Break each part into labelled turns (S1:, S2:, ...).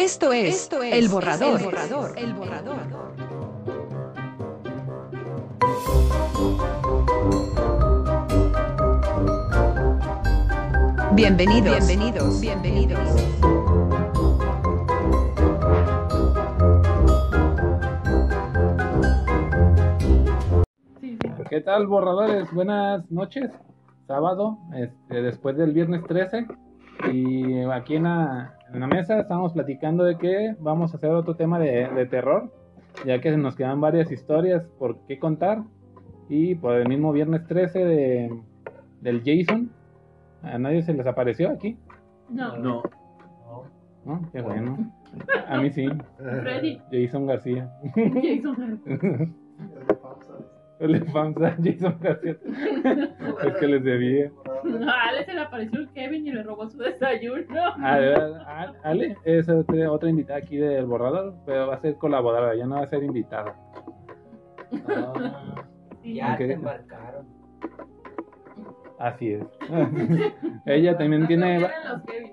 S1: Esto es, El Borrador. El Borrador. El Borrador. Bienvenidos. Bienvenidos. Bienvenidos.
S2: ¿Qué tal, borradores? Buenas noches. Sábado, este, después del viernes 13. Y aquí en la, en la mesa estamos platicando de que vamos a hacer otro tema de, de terror, ya que nos quedan varias historias por qué contar. Y por el mismo viernes 13 de, del Jason, a nadie se les apareció aquí,
S3: No,
S4: No.
S2: ¿no? Qué bueno. A mí sí,
S3: Freddy.
S2: Jason García.
S3: Jason.
S2: El FAMSA, Jason García. Es que les debía.
S3: No, a Ale se le apareció el Kevin y le robó su desayuno.
S2: Ah, de verdad, ah, Ale es otra, otra invitada aquí del borrador, pero va a ser colaboradora, ya no va a ser invitada.
S3: Sí.
S4: Ya
S2: Ok.
S4: te embarcaron.
S2: Así es. ella también tiene.
S3: Los Kevin.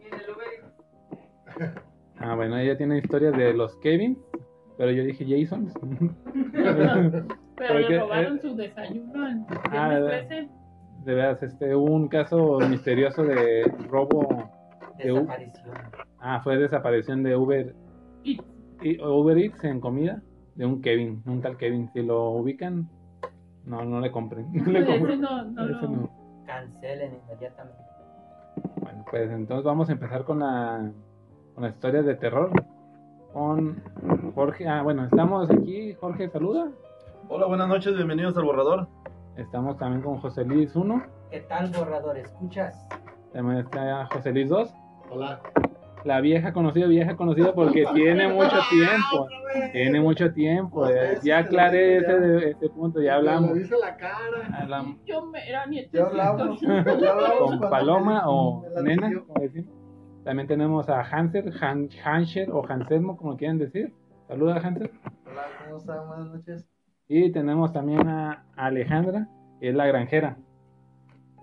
S3: Y en el Uber
S2: Ah, bueno, ella tiene historias de los Kevin, pero yo dije Jason.
S3: Pero
S2: Porque,
S3: le robaron
S2: eh,
S3: su desayuno en
S2: ah, de-
S3: 13.
S2: De veras, este, hubo un caso misterioso de robo. De
S4: Desaparición.
S2: Ah, fue desaparición de Uber,
S3: Y
S2: y- Uber Eats en comida de un Kevin, un tal Kevin. Si lo ubican, no, no le compren. No le
S3: ese
S2: compren.
S3: no, no
S2: Ese
S3: lo.
S2: no.
S4: Cancelen inmediatamente.
S2: Bueno, pues entonces vamos a empezar con la con las historias de terror. Con Jorge. Ah, bueno, estamos aquí. Jorge, saluda.
S5: Hola, buenas noches, bienvenidos al borrador.
S2: Estamos también con José Luis 1.
S4: ¿Qué tal, borrador? ¿Escuchas?
S2: También está José Luis 2.
S5: Hola.
S2: La vieja conocida, vieja conocida porque tiene mucho tiempo. Tiene mucho tiempo. Ya, ya aclaré ese, de- ese punto, ya hablamos.
S5: Me dice la cara.
S2: Hablamos
S3: Yo me era
S5: Ya
S3: nietecito.
S5: hablamos. Ya hablamos
S2: con Paloma
S5: me-
S2: o Nena,
S5: decidió.
S2: como decimos. También tenemos a Hanser, Han, Hansher o Hanselmo, como quieran decir. Saluda, Hanser.
S5: Hola, ¿cómo están? Buenas noches.
S2: Y tenemos también a Alejandra, que es la granjera.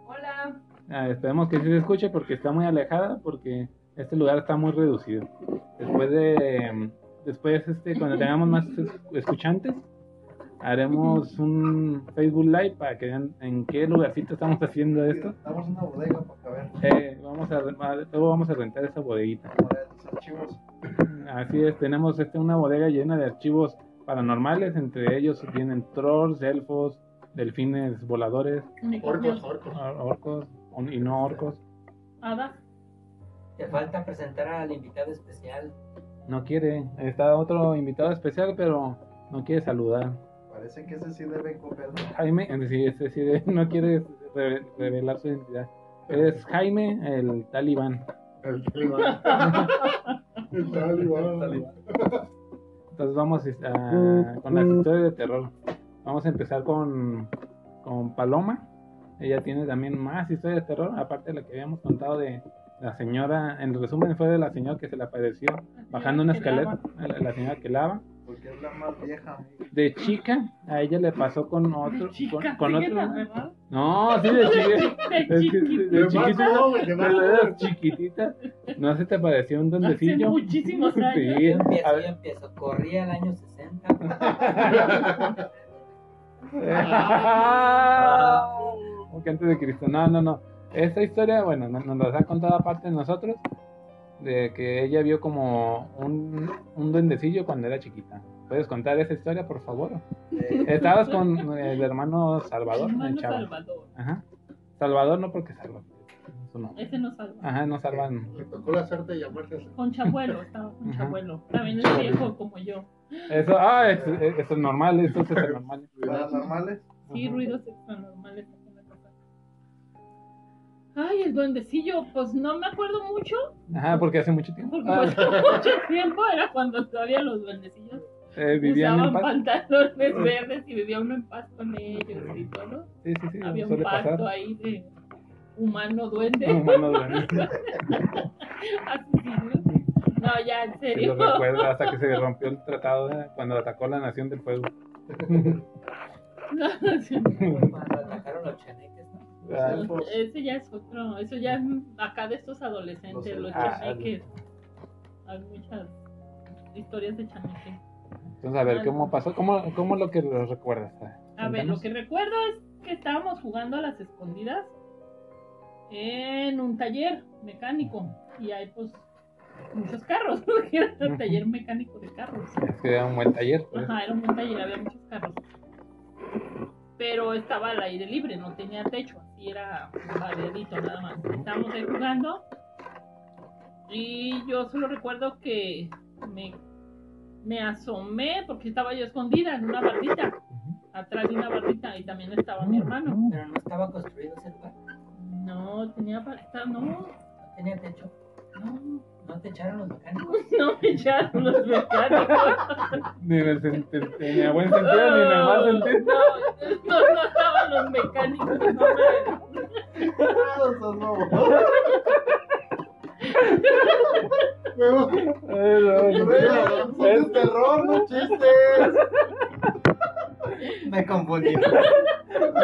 S3: Hola.
S2: Ah, esperemos que sí se escuche porque está muy alejada, porque este lugar está muy reducido. Después de, después este, cuando tengamos más es- escuchantes, haremos un Facebook Live para que vean en qué lugarcito estamos haciendo esto.
S5: Estamos en una bodega para ver
S2: Eh, vamos a, luego vamos a rentar esa bodeguita.
S5: para los archivos.
S2: Así es, tenemos este, una bodega llena de archivos paranormales, entre ellos vienen trolls, elfos, delfines voladores,
S3: Unicornios.
S5: orcos.
S2: or- orcos on- y no orcos.
S3: Hadas.
S4: Te falta presentar al invitado especial.
S2: No quiere, está otro invitado especial, pero no quiere saludar.
S5: Parece que ese sí debe. ¿no?
S2: Jaime, es decir, es decir, no quiere re- revelar su identidad. Es Jaime, el talibán.
S5: El talibán. El talibán.
S2: Entonces vamos a- con las historias de terror. Vamos a empezar con, con Paloma. Ella tiene también más historias de terror, aparte de la que habíamos contado de la señora. En resumen, fue de la señora que se le apareció bajando una
S3: que
S2: escalera.
S3: lava.
S2: La, la señora que lava.
S5: Porque es la más vieja.
S2: De chica, a ella le pasó con otro.
S3: Chica,
S2: con, con
S3: ¿sigue
S2: otro.
S3: la verdad?
S2: No, sí, de chica.
S3: De
S2: Es que de
S5: más joven, de más
S2: de
S5: joven.
S2: edad chiquitita, ¿no se te pareció un
S3: Hace
S2: duendecillo?
S3: muchísimos años.
S2: Sí,
S4: Yo
S2: a
S4: empiezo, yo
S2: ver.
S4: empiezo. Corría el año 60.
S2: Como que antes de Cristo. No, no, no. Esta historia, bueno, nos, nos la ha contado aparte de nosotros, de que ella vio como un, un duendecillo cuando era chiquita. ¿Puedes contar esa historia, por favor?
S5: Eh,
S2: Estabas con el hermano Salvador, el
S3: Hermano. Salvador.
S2: Ajá. Salvador no porque salva.
S3: Ese no salva.
S2: Ajá, no salvan.
S5: Le tocó la suerte de llamarse así.
S3: Conchabuelo, estaba con
S2: Ajá.
S3: Chabuelo. También es viejo como yo.
S2: Eso, ah, eso, eso es normal, eso es normal.
S5: Las normales.
S3: Sí, ruidos extranormales. Ay, el duendecillo, pues no me acuerdo mucho,
S2: Ajá, porque hace mucho tiempo.
S3: porque
S2: Ah,
S3: hace mucho tiempo era cuando todavía los duendecillos
S2: eh, vivían en
S3: usaban
S2: paz.
S3: pantalones verdes y vivía uno en paz con ellos y todo.
S2: Sí, sí, sí,
S3: Había un pacto
S2: pasar.
S3: ahí de humano-duende.
S2: Humano duende.
S3: Así, ¿no? Ya, en serio.
S2: lo recuerdo hasta que se rompió el tratado ¿eh? cuando atacó la Nación del Fuego.
S4: Cuando atacaron los chaneques, ¿no?
S2: Ah,
S5: Elfos.
S3: Ese ya es otro, eso ya es acá de estos adolescentes, los
S2: Ah,
S3: chaneques. hay muchas historias de chaneque.
S2: Entonces, a ver, ¿cómo pasó? ¿Cómo, cómo lo que lo recuerdas?
S3: A ver, lo que recuerdo es que estábamos jugando a las escondidas en un taller mecánico y hay pues muchos carros, porque era un taller mecánico de carros.
S2: Es que era un buen taller. pues.
S3: Ajá, era un buen taller, había muchos carros. Pero estaba al aire libre, no tenía techo, así era variadito nada más. Estábamos ahí jugando y yo solo recuerdo que me, me asomé porque estaba yo escondida en una bardita, atrás de una bardita y también estaba mi hermano.
S4: Pero no estaba construido ese lugar.
S3: No, tenía bardita, no,
S4: No tenía techo.
S3: no,
S4: No te echaron los mecánicos.
S3: no me echaron los mecánicos.
S2: Ni en el ni en buen sentido, ni en el mal sentido.
S3: No, no, no estaban los mecánicos, no me-
S5: Es
S2: es-
S5: terror, no chistes.
S4: Me confundí.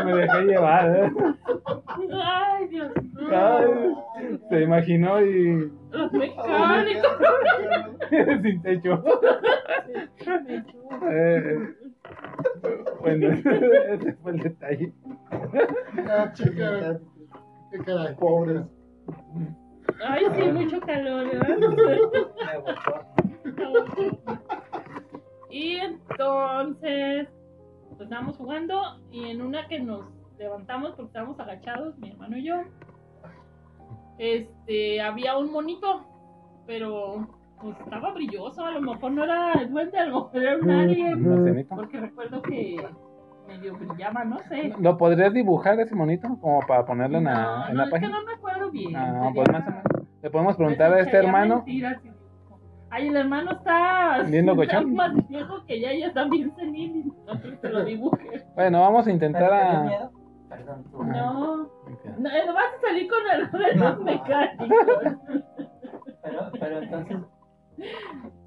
S2: me dejé llevar, ¿eh?
S3: Ay, Dios mío.
S2: Ay, se imaginó y
S3: Los mecánicos.
S2: sin techo. Eh, bueno, ese fue el detalle.
S5: Ah, chica. Qué caray, pobres.
S3: Ay, sí, mucho calor, ¿verdad?
S4: Me botó.
S3: Y entonces, pues estábamos jugando y en una que nos levantamos porque estábamos agachados, mi hermano y yo, este, había un monito, pero pues estaba brilloso, a lo mejor no era el duende, a lo mejor era un alien,
S2: ¿Una cenita?
S3: porque recuerdo que medio brillaba, no sé.
S2: ¿Lo podrías dibujar ese monito? Como para ponerlo en la, en
S3: no,
S2: la
S3: es que no me acuerdo bien.
S2: Ah, pues más o menos. Le podemos preguntar a este hermano.
S3: Ay, el hermano está,
S2: Bien
S3: está
S2: locochón.
S3: más viejo que ya, ya está bien senil. y No sé que lo dibuje.
S2: Bueno, vamos a
S4: ¿Pero
S2: intentar
S4: te dio
S2: a.
S4: miedo? Perdón, tú.
S3: No, no, vas a salir con el de los
S4: No.
S3: mecánicos.
S4: Pero, pero entonces,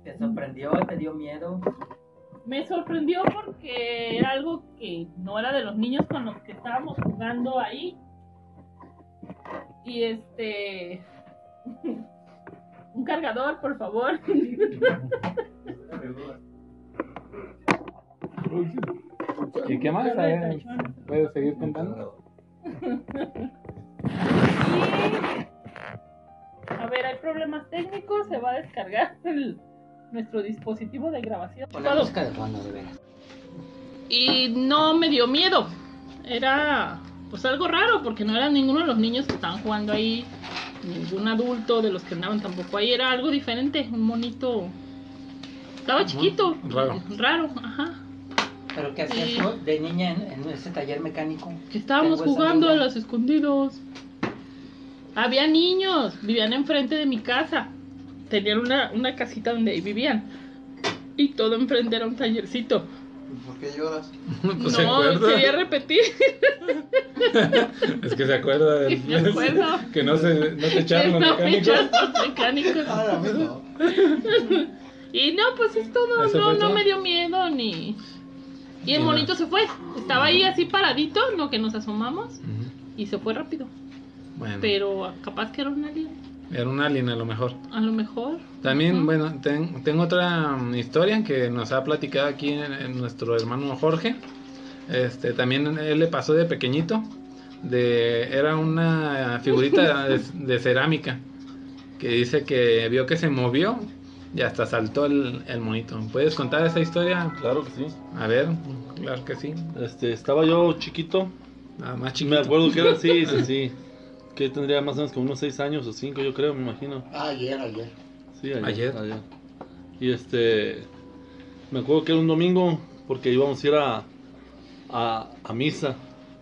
S4: ¿te sorprendió? ¿Te dio miedo?
S3: Me sorprendió porque era algo que no era de los niños con los que estábamos jugando ahí. Y este. Un cargador, por favor.
S2: ¿Y qué más? A ver, ¿Puedes seguir contando?
S3: Y, a ver, hay problemas técnicos, se va a descargar el- nuestro dispositivo de grabación.
S4: Con la música de fondo, de veras.
S3: Y no me dio miedo. Era pues algo raro porque no era ninguno de los niños que estaban jugando ahí, ningún adulto de los que andaban tampoco ahí. Era algo diferente, un monito. Estaba chiquito.
S2: raro.
S3: Raro, ajá.
S4: ¿Pero qué hacías tú de niña en, en ese taller mecánico?
S3: Que estábamos jugando a los escondidos. Había niños, vivían enfrente de mi casa. Tenían una, una casita donde ahí vivían. Y todo enfrente era un tallercito.
S5: ¿Por qué lloras?
S2: Pues se
S3: no,
S2: acuerda.
S3: quería repetir.
S2: Es que se acuerda del-
S3: Me acuerdo.
S2: que no, se, no te echaron los
S3: No,
S2: mecánicos.
S3: echaron los mecánicos.
S5: Ah, no.
S3: Y no, pues es todo.
S2: ¿Eso
S3: No, no
S2: todo?
S3: me dio miedo ni. Y el monito
S2: no.
S3: se fue. Estaba ahí así paradito, lo que nos asomamos.
S2: Ujú.
S3: Y se fue rápido.
S2: Bueno,
S3: Pero capaz que era un alien.
S2: Era un alien a lo mejor.
S3: A lo mejor.
S2: También, bueno, ten- tengo otra mm, historia que nos ha platicado aquí en- en nuestro hermano Jorge. Este, también él le pasó de pequeñito. De, era una figurita de, de cerámica que dice que vio que se movió y hasta saltó el, el monito. ¿Puedes contar esa historia?
S6: Claro que sí.
S2: A ver, claro que sí.
S6: Este, estaba yo chiquito.
S2: Nada más chiquito.
S6: Me acuerdo que era sí, sí, sí. Que tendría más o menos como unos 6 años o 5, yo creo, me imagino.
S5: Ah, ayer, ayer.
S6: Sí, ayer,
S2: Ayer.
S6: ayer. Y este, me acuerdo que era un domingo porque íbamos a ir a, a, a misa.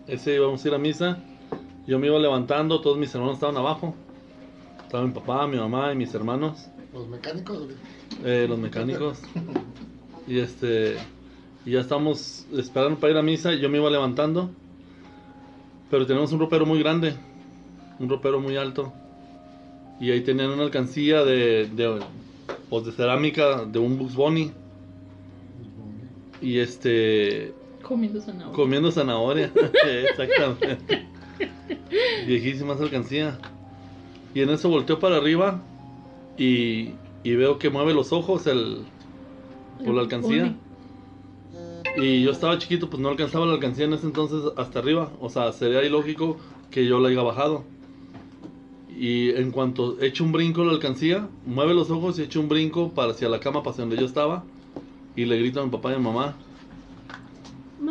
S6: Ese íbamos a ir a misa. Yo me iba levantando, todos mis hermanos estaban abajo. Estaba mi papá, mi mamá y mis hermanos,
S5: Los mecánicos. güey.
S6: eh, los mecánicos. Y este, y ya estamos esperando para ir a misa. y Yo me iba levantando, pero tenemos un ropero muy grande, un ropero muy alto. Y ahí tenían una alcancía de, de, pues, de cerámica de un Bugs Bunny. Y este,
S3: Comiendo zanahoria.
S6: comiendo zanahoria. Exactamente. Viejísima esa alcancía. Y en eso volteó para arriba y, y veo que mueve los ojos el por la alcancía. Y yo estaba chiquito, pues no alcanzaba la alcancía en ese entonces hasta arriba. O sea, sería ilógico que yo la haya bajado. Y en cuanto echo un brinco la alcancía, mueve los ojos y echo un brinco para hacia la cama, para donde yo estaba. Y le grito a mi papá y a mi mamá.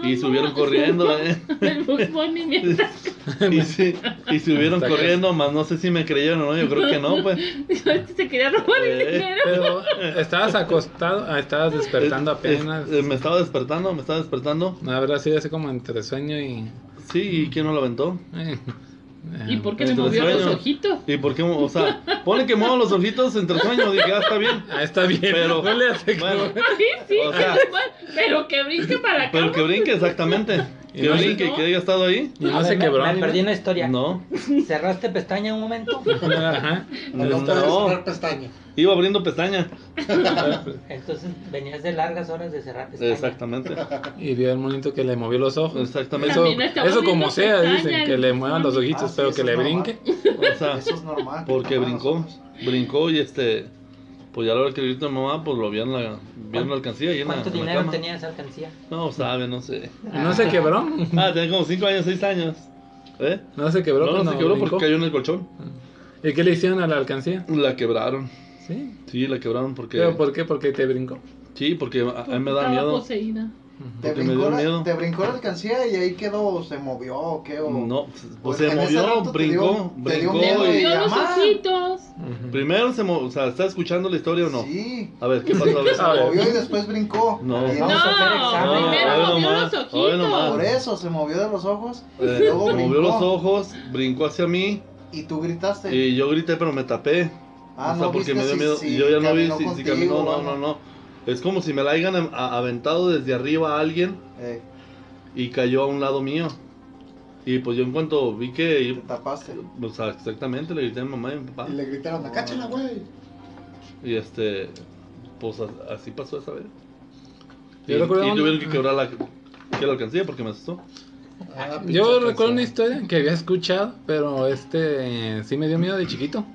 S6: Y subieron corriendo, ¿eh? Y, sí, y subieron corriendo, más no sé si me creyeron o no, yo creo que no, pues.
S3: se quería robar el
S6: Eh,
S3: dinero.
S2: Pero estabas acostado, ah, estabas despertando
S6: Eh,
S2: apenas.
S6: eh, me estaba despertando, me estaba despertando.
S2: No, habrá sido así como entre sueño y.
S6: Sí, ¿y quién no lo aventó?
S3: ¿Y por qué me
S6: Entre
S3: movió los
S6: sueños.
S3: ojitos?
S6: ¿Y por qué? O sea, pone que muevo los ojitos entre sueños, dije, ah, está bien.
S2: Ah, está bien.
S6: Pero-
S2: no le hace
S6: bueno.
S3: Sí, sí,
S6: O sea-
S3: pero, pero que brinque para acá.
S6: Pero que brinque, exactamente.
S2: Y
S6: Que
S2: no-
S6: brinque, que haya estado ahí.
S2: Y no
S4: A
S2: se
S4: me-
S2: quebró.
S4: Me, perdí una historia.
S6: No,
S4: ¿Cerraste pestaña un momento?
S2: Ajá.
S5: No,
S6: No.
S5: cerrar pestaña.
S6: iba abriendo pestaña.
S4: Entonces venías de largas horas de cerrar pestaña.
S6: Exactamente.
S2: Y vio el monito que le movió los ojos.
S6: Exactamente.
S2: Eso, como sea, dicen que le muevan los ojitos,
S5: Ah,
S2: pero que le
S5: normal.
S2: brinque.
S6: O sea,
S5: Eso es normal.
S6: porque brincó. Brincó y este. Pues ya a la hora que le grito a mi mamá, pues lo vi en la, vi en la alcancía y en la,
S4: ¿Cuánto
S6: en la
S4: dinero
S6: cama.
S4: tenía esa alcancía?
S6: No, sabe, no sé.
S2: Y no se quebró.
S6: Ah, tenía como 5 años, 6 años. ¿Eh?
S2: No se quebró.
S6: No, no se quebró
S2: brincó.
S6: porque cayó en el colchón.
S2: ¿Y qué le hicieron a la alcancía?
S6: La quebraron.
S2: Sí.
S6: Sí, la quebraron porque.
S2: ¿Pero por qué? Porque te brincó.
S6: Sí, porque a, a mí me da miedo.
S3: poseída.
S5: Te brincó,
S6: dio
S5: la, te brincó la alcancía y ahí quedó, se movió o qué. O...
S6: No, pues se movió,
S5: te
S6: brincó,
S5: dio- te dio
S6: brincó.
S3: Le
S5: miedo
S6: y-
S3: movió los ojitos.
S6: Primero se movió, o sea, ¿está escuchando la historia o no?
S5: Sí.
S6: A ver, ¿qué pasó? A ver.
S5: Se movió y después brincó.
S6: No.
S4: Vamos a hacer
S3: No, primero
S6: hoy
S3: movió
S6: nomás,
S3: los ojitos.
S6: nomás.
S5: Por eso se movió de los ojos.
S6: Eh,
S5: y luego
S6: movió
S5: brincó.
S6: los ojos, brincó hacia mí
S5: Y tú gritaste.
S6: y yo grité, pero me tapé.
S5: Ah,
S6: o sea,
S5: no
S6: porque me dio
S5: si-
S6: miedo.
S5: si
S6: y yo ya no vi si, si caminó, no, no, no. Es como si me la hayan aventado desde arriba a alguien
S5: Eh,
S6: y cayó a un lado mío. Y pues yo en cuanto vi que,
S5: te tapaste.
S6: o sea, exactamente, le grité a mi mamá y a mi papá.
S5: Y le gritaron, acáchala, güey.
S6: Y este, pues así pasó esa vez.
S2: Yo
S6: y,
S2: una-
S6: tuvieron que quebrar la, que la alcancía porque me asustó.
S5: Ah,
S2: Yo recuerdo una historia que había escuchado, pero este sí me dio miedo de chiquito.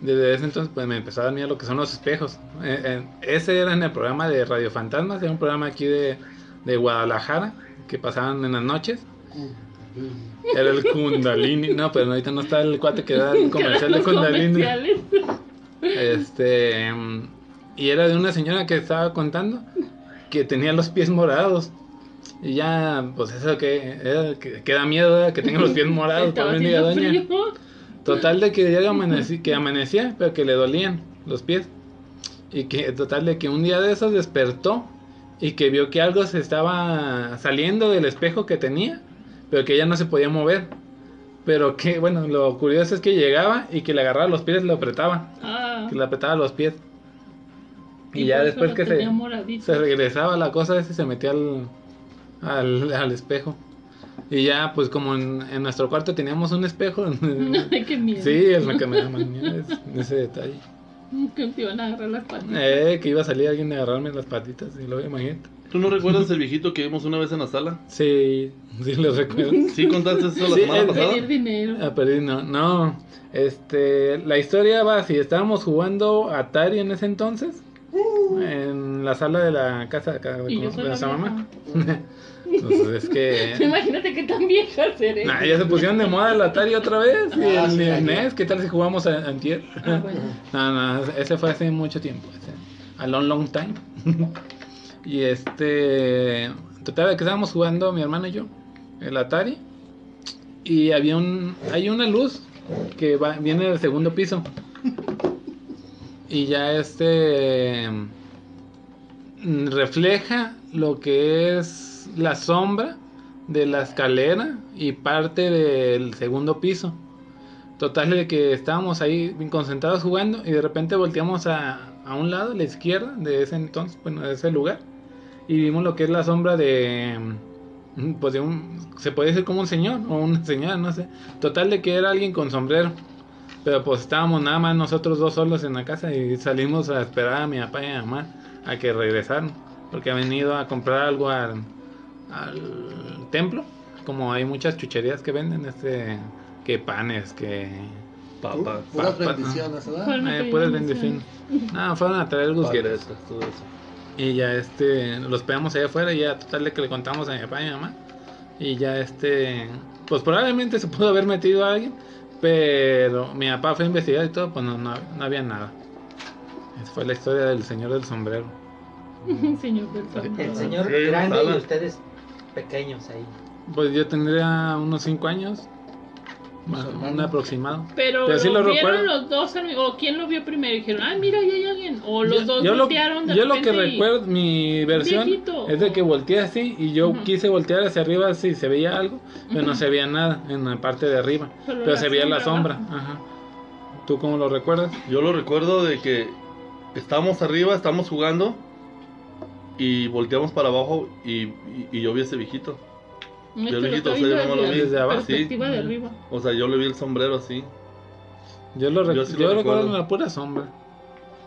S2: Desde ese entonces pues me empezó a dar miedo lo que son los espejos. Eh, eh, ese era en el programa de Radio Fantasmas, era un programa aquí de, de Guadalajara que pasaban en las noches. Era el Kundalini. No, pero ahorita no está el cuate que da el comercial de Kundalini. Este. mm, Y era de una señora que estaba contando que tenía los pies morados. Y ya, pues eso que, era que, que da miedo que tenga los pies morados. Bendiga
S3: haciendo
S2: doña.
S3: frío.
S2: Total de que ya amaneci- que amanecía, pero que le dolían los pies. Y que total de que un día de esos despertó y que vio que algo se estaba saliendo del espejo que tenía, pero que ya no se podía mover. Pero que, bueno, lo curioso es que llegaba y que le agarraba los pies y lo apretaba
S3: Ah,
S2: que le apretaba los pies. Y,
S3: y
S2: ya después que se,
S3: moradito.
S2: se regresaba la cosa esa y se metía al, al, al espejo. Y ya, pues como en, en nuestro cuarto teníamos un espejo.
S3: Ay, qué miedo.
S2: sí, es lo que me da más miedo, es ese detalle.
S3: Que te iban a agarrar las patitas.
S2: Eh, que iba a salir alguien a agarrarme las patitas, y lo imagínate.
S6: ¿Tú no recuerdas el viejito que vimos una vez en la sala?
S2: Sí, sí lo recuerdo.
S6: ¿Sí contaste eso la
S2: Sí,
S6: semana
S2: el-
S6: pasada?
S3: Pedir dinero.
S2: Ah, perdí, no, no. Este, la historia va así, estábamos jugando Atari en ese entonces. En la sala de la casa de acá de, nuestra mamá. Pues es que.
S3: Imagínate qué tan vieja seré.
S2: Nah, ya se pusieron de moda el Atari otra vez. Y
S5: Ah,
S2: el,
S5: sí,
S2: el. NES, ¿qué tal si jugamos a, antier?
S3: Ah, bueno.
S2: No, no, ese fue hace mucho tiempo. Ese, a long, long time. y este. Total, que estábamos jugando mi hermano y yo, el Atari. Y había un. Hay una luz que va, viene del segundo piso. Y ya este. mm, Refleja lo que es la sombra de la escalera y parte del segundo piso. Total de que estábamos ahí concentrados jugando y de repente volteamos a, a un lado, a la izquierda de ese entonces, bueno, de ese lugar. Y vimos lo que es la sombra de, mm, pues de un, se puede decir como un señor o una señora, no sé. Total de que era alguien con sombrero. Pero pues estábamos nada más nosotros dos solos en la casa y salimos a esperar a mi papá y a mi mamá a que regresaran. Porque han venido a comprar algo al, al templo. Como hay muchas chucherías que venden, este, que panes, que
S6: Papas.
S5: Puras
S2: Papa.
S5: bendiciones, ¿verdad?
S2: Eh, puras bendiciones. No, fueron a traer gusgueras.
S6: Paletas, todo eso.
S2: Y ya este, los pegamos allá afuera y ya total de que le contamos a mi papá y mi mamá. Y ya este, pues probablemente se pudo haber metido a alguien, pero mi papá fue a investigar y todo, pues no, no, no había nada. Esa fue la historia del señor del sombrero.
S3: Señor del sol.
S4: El señor grande y ustedes pequeños ahí.
S2: Pues yo tendría unos 5 años, más- un aproximado.
S3: Pero,
S2: Pero sí
S3: lo, vieron
S2: recuerdo.
S3: los dos amigos. ¿O quién lo vio primero? Dijeron, ah, mira, ahí hay alguien. O los
S2: yo,
S3: dos
S2: yo lo,
S3: voltearon de
S2: yo lo que recuerdo, mi versión
S3: Viejito.
S2: es de que volteé así y yo quise voltear hacia arriba si se veía algo, pero no se veía nada en la parte de arriba,
S3: Solo
S2: pero se veía la
S3: sombra.
S2: Ajá. ¿Tú cómo lo recuerdas?
S6: Yo lo recuerdo de que estábamos arriba, estábamos jugando y volteamos para abajo y, y, y yo vi a ese viejito. Yo
S3: que
S6: viejito, o sea, yo lo
S2: vi. Desde abajo, sí.
S3: de arriba.
S6: O sea, yo le vi el sombrero así.
S2: Yo lo, rec-
S6: Yo sí
S2: yo
S6: lo
S2: recuerdo
S6: recuerdo.
S2: la pura sombra.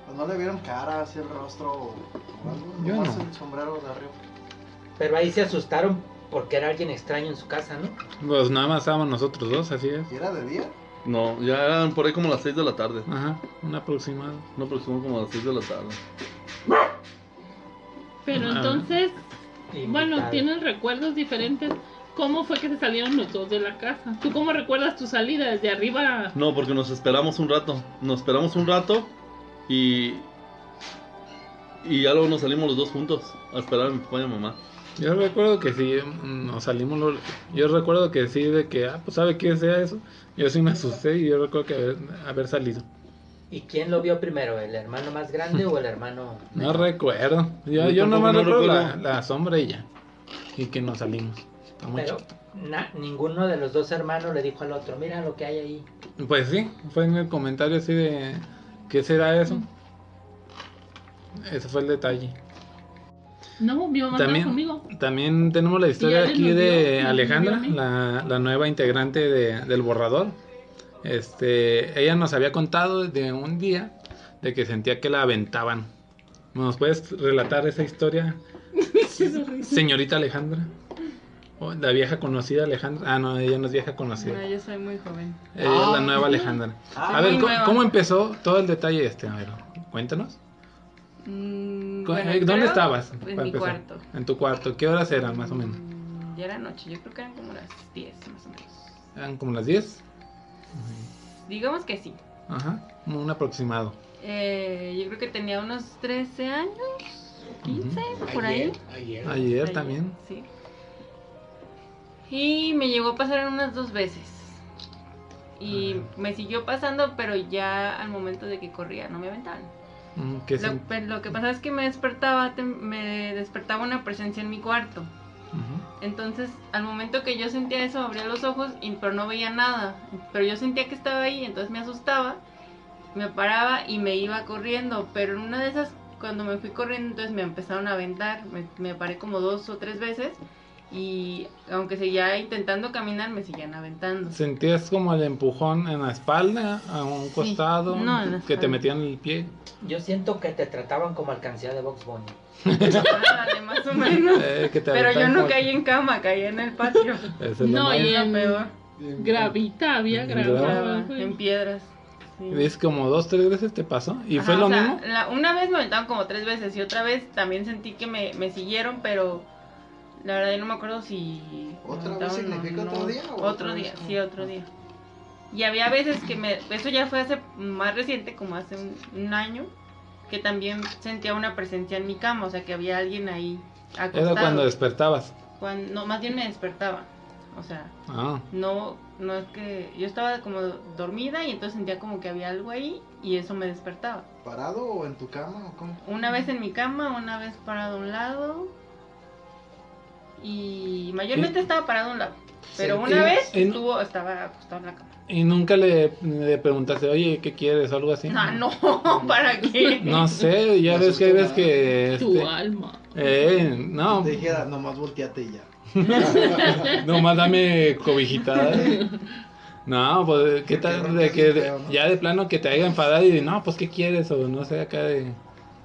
S5: Pues no le vieron cara, así el rostro o algo.
S2: Yo no.
S5: el sombrero de arriba.
S4: Pero ahí se asustaron porque era alguien extraño en su casa, ¿no?
S2: Pues nada más estábamos nosotros dos, así es.
S5: ¿Y era de día?
S6: No, ya eran por ahí como las 6 de la tarde.
S2: Ajá, un aproximado.
S6: No, aproximadamente como a las 6 de la tarde.
S3: Pero
S2: Ah.
S3: entonces, bueno, tienen recuerdos diferentes. ¿Cómo fue que se salieron los dos de la casa? ¿Tú cómo recuerdas tu salida desde arriba?
S6: No, porque nos esperamos un rato. Nos esperamos un rato y. Y ya luego nos salimos los dos juntos a esperar a mi papá y a mi mamá.
S2: Yo recuerdo que sí, mm, nos salimos. lo- Yo recuerdo que sí, de que, ah, pues sabe qué sea eso. Yo sí me asusté y yo recuerdo que haber, haber salido.
S4: ¿Y quién lo vio primero? ¿El hermano más grande o el hermano
S2: No recuerdo. Yo,
S6: Yo
S2: nomás
S6: no
S2: recuerdo la,
S6: recuerdo.
S2: la sombra y ya. Y que nos salimos. Está muy
S4: Pero na- ninguno de los dos hermanos le dijo al otro, mira lo que hay ahí.
S2: Pues sí, fue en el comentario así de. ¿Qué será eso? Ese fue el detalle.
S3: No, mi mamá
S2: También,
S3: conmigo.
S2: también tenemos la historia aquí de Alejandra, la, la nueva integrante de- del borrador. Este, ella nos había contado de un día de que sentía que la aventaban. ¿Nos puedes relatar esa historia, señorita Alejandra? La vieja conocida Alejandra. Ah, no, ella no es vieja conocida.
S1: No, yo soy muy joven.
S2: Ella es la nueva Alejandra.
S4: Ah,
S2: A ver,
S1: muy
S2: ¿cómo, empezó todo el detalle este? A ver, cuéntanos.
S1: Mm, bueno,
S2: eh, ¿Dónde
S1: creo
S2: estabas?
S1: En mi
S2: empezar?
S1: cuarto.
S2: En tu cuarto. ¿Qué horas eran más o menos?
S1: Mm, Ya era noche, yo creo que eran como las 10 más o menos.
S2: ¿Eran como las 10?
S1: Digamos que sí.
S2: Ajá, un aproximado.
S1: Eh, yo creo que tenía unos 13 años, 15, por ahí.
S5: Ayer.
S2: Ayer
S1: Ayer,
S2: también.
S1: Sí. Y me llegó a pasar unas dos veces. Y me siguió pasando, pero ya al momento de que corría no me aventaban.
S2: Mm, ¿Qué
S1: Lo, que pasa es que me despertaba, me despertaba una presencia en mi cuarto. Entonces, al momento que yo sentía eso, abría los ojos, y, pero no veía nada. Pero yo sentía que estaba ahí, entonces me asustaba, me paraba y me iba corriendo. Pero en una de esas, cuando me fui corriendo, entonces me empezaron a aventar. Me, me paré como dos o tres veces y aunque seguía intentando caminar, me seguían aventando.
S2: ¿Sentías como el empujón en la espalda, a un costado,
S1: No, en la
S2: que te metían el pie?
S4: Yo siento que te trataban como alcancía de Box Bunny.
S1: Ándale, más o menos.
S2: Eh, que te
S1: Pero yo no caí en cama, caí en el patio.
S2: Es
S3: No, y
S1: Era
S3: en
S1: peor.
S3: Gravita, había güey.
S1: en piedras. sí.
S2: ¿Ves como dos, tres veces te pasó? ¿Y
S1: Ajá,
S2: fue lo
S1: o sea,
S2: mismo?
S1: la- una vez me aventaron como tres veces y otra vez también sentí que me, me siguieron, pero la verdad yo no me acuerdo si...
S5: ¿Otra vez significa otro día o
S1: Otro día,
S5: vez?
S1: sí, otro día. Y había veces que me... Eso ya fue hace más reciente, como hace un, un año, que también sentía una presencia en mi cama, o sea que había alguien ahí acostado.
S2: Era cuando despertabas.
S1: Cuando- no, más bien me despertaba. O sea,
S2: Ah,
S1: no, no es que yo estaba como dormida y entonces sentía como que había algo ahí y eso me despertaba.
S5: ¿Parado o en tu cama o cómo?
S1: Una vez en mi cama, una vez parado a un lado y mayormente estaba parado a un lado. Pero
S2: Sí.
S1: una
S2: Y-
S1: vez
S2: y-
S1: estuvo, estaba acostado en la cama.
S2: y nunca le, le preguntaste, oye, ¿qué quieres? o algo así.
S1: No, no, ¿para qué?
S2: No sé, ya
S5: Me
S2: ves que hay veces que...
S3: Tu
S2: este,
S3: alma.
S2: eh, no,
S5: Te dijera, nomás volteate y ya.
S2: nomás dame cobijita. ¿eh? No, pues, ¿qué tal de que de- ya de plano que te haya enfadado y no, pues, ¿qué quieres? O no sé, acá de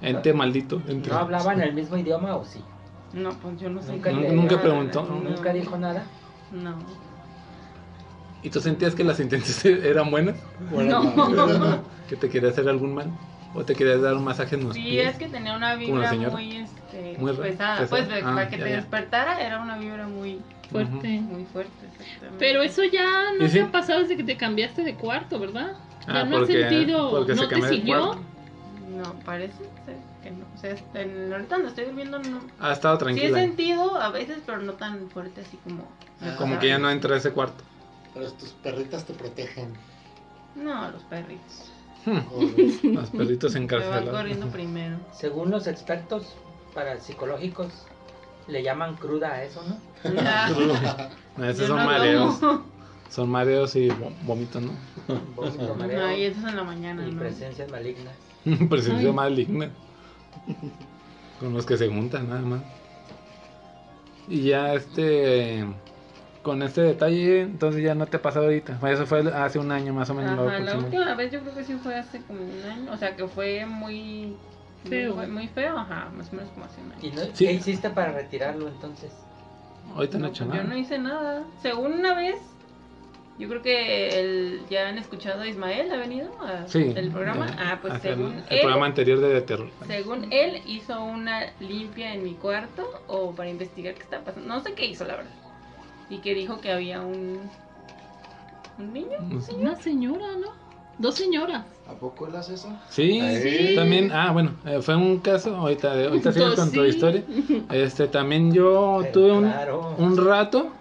S2: ente maldito. ente-
S4: ¿No hablaban el mismo idioma o sí?
S1: No, pues yo no sé.
S4: Nunca
S2: Nunca
S1: Ah,
S2: preguntó.
S1: no,
S4: ¿Nunca dijo nada?
S1: No.
S2: ¿Y tú sentías que las intenciones eran buenas?
S7: Bueno,
S3: No.
S7: no.
S2: ¿Que te quería hacer algún mal? ¿O te querías dar un masaje en los
S1: Sí,
S2: pies?
S1: es que tenía una vibra
S2: señora.
S1: muy, este,
S2: Muy
S1: pesada.
S2: pesada.
S1: Pues
S2: Ah,
S1: para que
S2: ya,
S1: te
S2: ya.
S1: despertara era una vibra muy,
S3: Fuerte.
S1: muy fuerte. exactamente.
S3: Pero eso ya no
S2: ¿Y
S3: te
S2: sí?
S3: ha pasado desde que te cambiaste de cuarto, ¿verdad? Ya
S2: Ah,
S3: no has
S2: porque-
S3: sentido,
S2: porque se
S3: no te siguió.
S1: No, parece ser que no. O sea, en- ahorita donde estoy durmiendo no.
S2: Ha estado
S1: Sí he
S2: tranquila.
S1: sentido a veces, pero no tan fuerte así como.
S7: Ah.
S2: como que ya no entra a ese cuarto.
S7: Pero tus perritas te protegen.
S1: No, los perritos.
S7: O-
S2: Los perritos
S1: van
S2: encarcelados.
S1: corriendo primero.
S4: Según los expertos parapsicológicos, le llaman cruda a eso, ¿no?
S2: Esos
S1: Yo
S2: son
S1: no
S2: mareos.
S1: tomo.
S2: Son mareos y vómitos, ¿no?
S4: Vómito, mareo
S1: eso es en la mañana,
S4: y
S1: ¿no?
S4: presencias malignas.
S2: Presencia
S3: Ay.
S2: Con los que se juntan, nada más. Y ya este. Con este detalle, entonces ya no te ha pasado ahorita. Eso fue hace un año más o menos.
S1: Ajá, la última vez yo creo que sí fue hace como un año. O sea, que fue muy.
S3: Feo.
S1: Muy, muy feo, ajá, más o menos como hace un año.
S4: ¿Y no,
S2: Sí.
S4: qué hiciste para retirarlo entonces?
S2: Ahorita no, he
S1: No,
S2: hecho
S1: pues
S2: nada.
S1: Yo no hice nada. Según una vez, yo creo que el, ya han escuchado a Ismael, ¿ha venido a-
S2: Sí.
S1: el programa? ah, pues
S2: el-
S1: según
S2: el,
S1: él,
S2: programa anterior de terror.
S1: según él hizo una limpia en mi cuarto o para investigar qué estaba pasando. No sé qué hizo, la verdad. Y que dijo que había un un niño.
S3: Una señora, ¿no? Dos señoras.
S5: ¿A poco él hace eso?
S2: Sí,
S7: Sí.
S2: también, ah, bueno, eh, fue un caso, ahorita, ahorita
S3: Pues
S2: con tu
S3: sí.
S2: historia. Este, también yo
S4: Pero
S2: tuve un, un rato